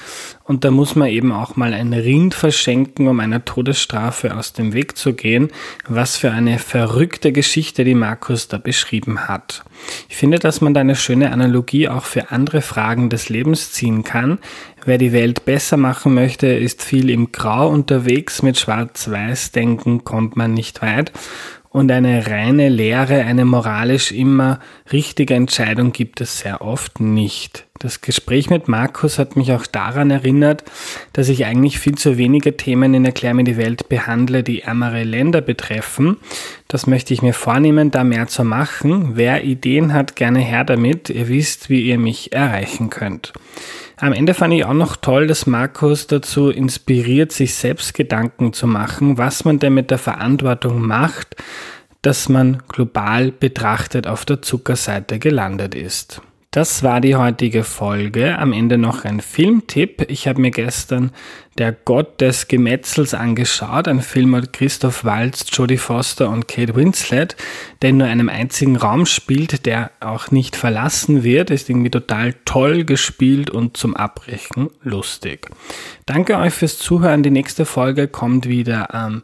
und da muss man eben auch mal ein Rind verschenken, um einer Todesstrafe aus dem Weg zu gehen, was für eine verrückte Geschichte die Markus da beschrieben hat. Ich finde, dass man da eine schöne Analogie auch für andere Fragen des Lebens ziehen kann. Wer die Welt besser machen möchte, ist viel im Grau unterwegs, mit Schwarz-Weiß-Denken kommt man nicht weit und eine reine Lehre, eine moralisch immer richtige Entscheidung gibt es sehr oft nicht. Das Gespräch mit Markus hat mich auch daran erinnert, dass ich eigentlich viel zu wenige Themen in Erklär mir die Welt behandle, die ärmere Länder betreffen. Das möchte ich mir vornehmen, da mehr zu machen. Wer Ideen hat, gerne her damit. Ihr wisst, wie ihr mich erreichen könnt. Am Ende fand ich auch noch toll, dass Markus dazu inspiriert, sich selbst Gedanken zu machen, was man denn mit der Verantwortung macht, dass man global betrachtet auf der Zuckerseite gelandet ist. Das war die heutige Folge. Am Ende noch ein Filmtipp. Ich habe mir gestern Der Gott des Gemetzels angeschaut, ein Film mit Christoph Waltz, Jodie Foster und Kate Winslet, der in nur einem einzigen Raum spielt, der auch nicht verlassen wird. Ist irgendwie total toll gespielt und zum Abbrechen lustig. Danke euch fürs Zuhören. Die nächste Folge kommt wieder am ähm,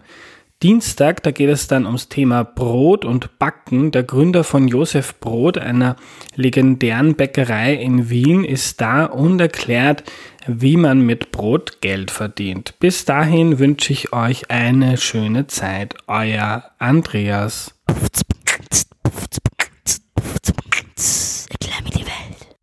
Dienstag, da geht es dann ums Thema Brot und Backen. Der Gründer von Josef Brot, einer legendären Bäckerei in Wien, ist da und erklärt, wie man mit Brot Geld verdient. Bis dahin wünsche ich euch eine schöne Zeit. Euer Andreas.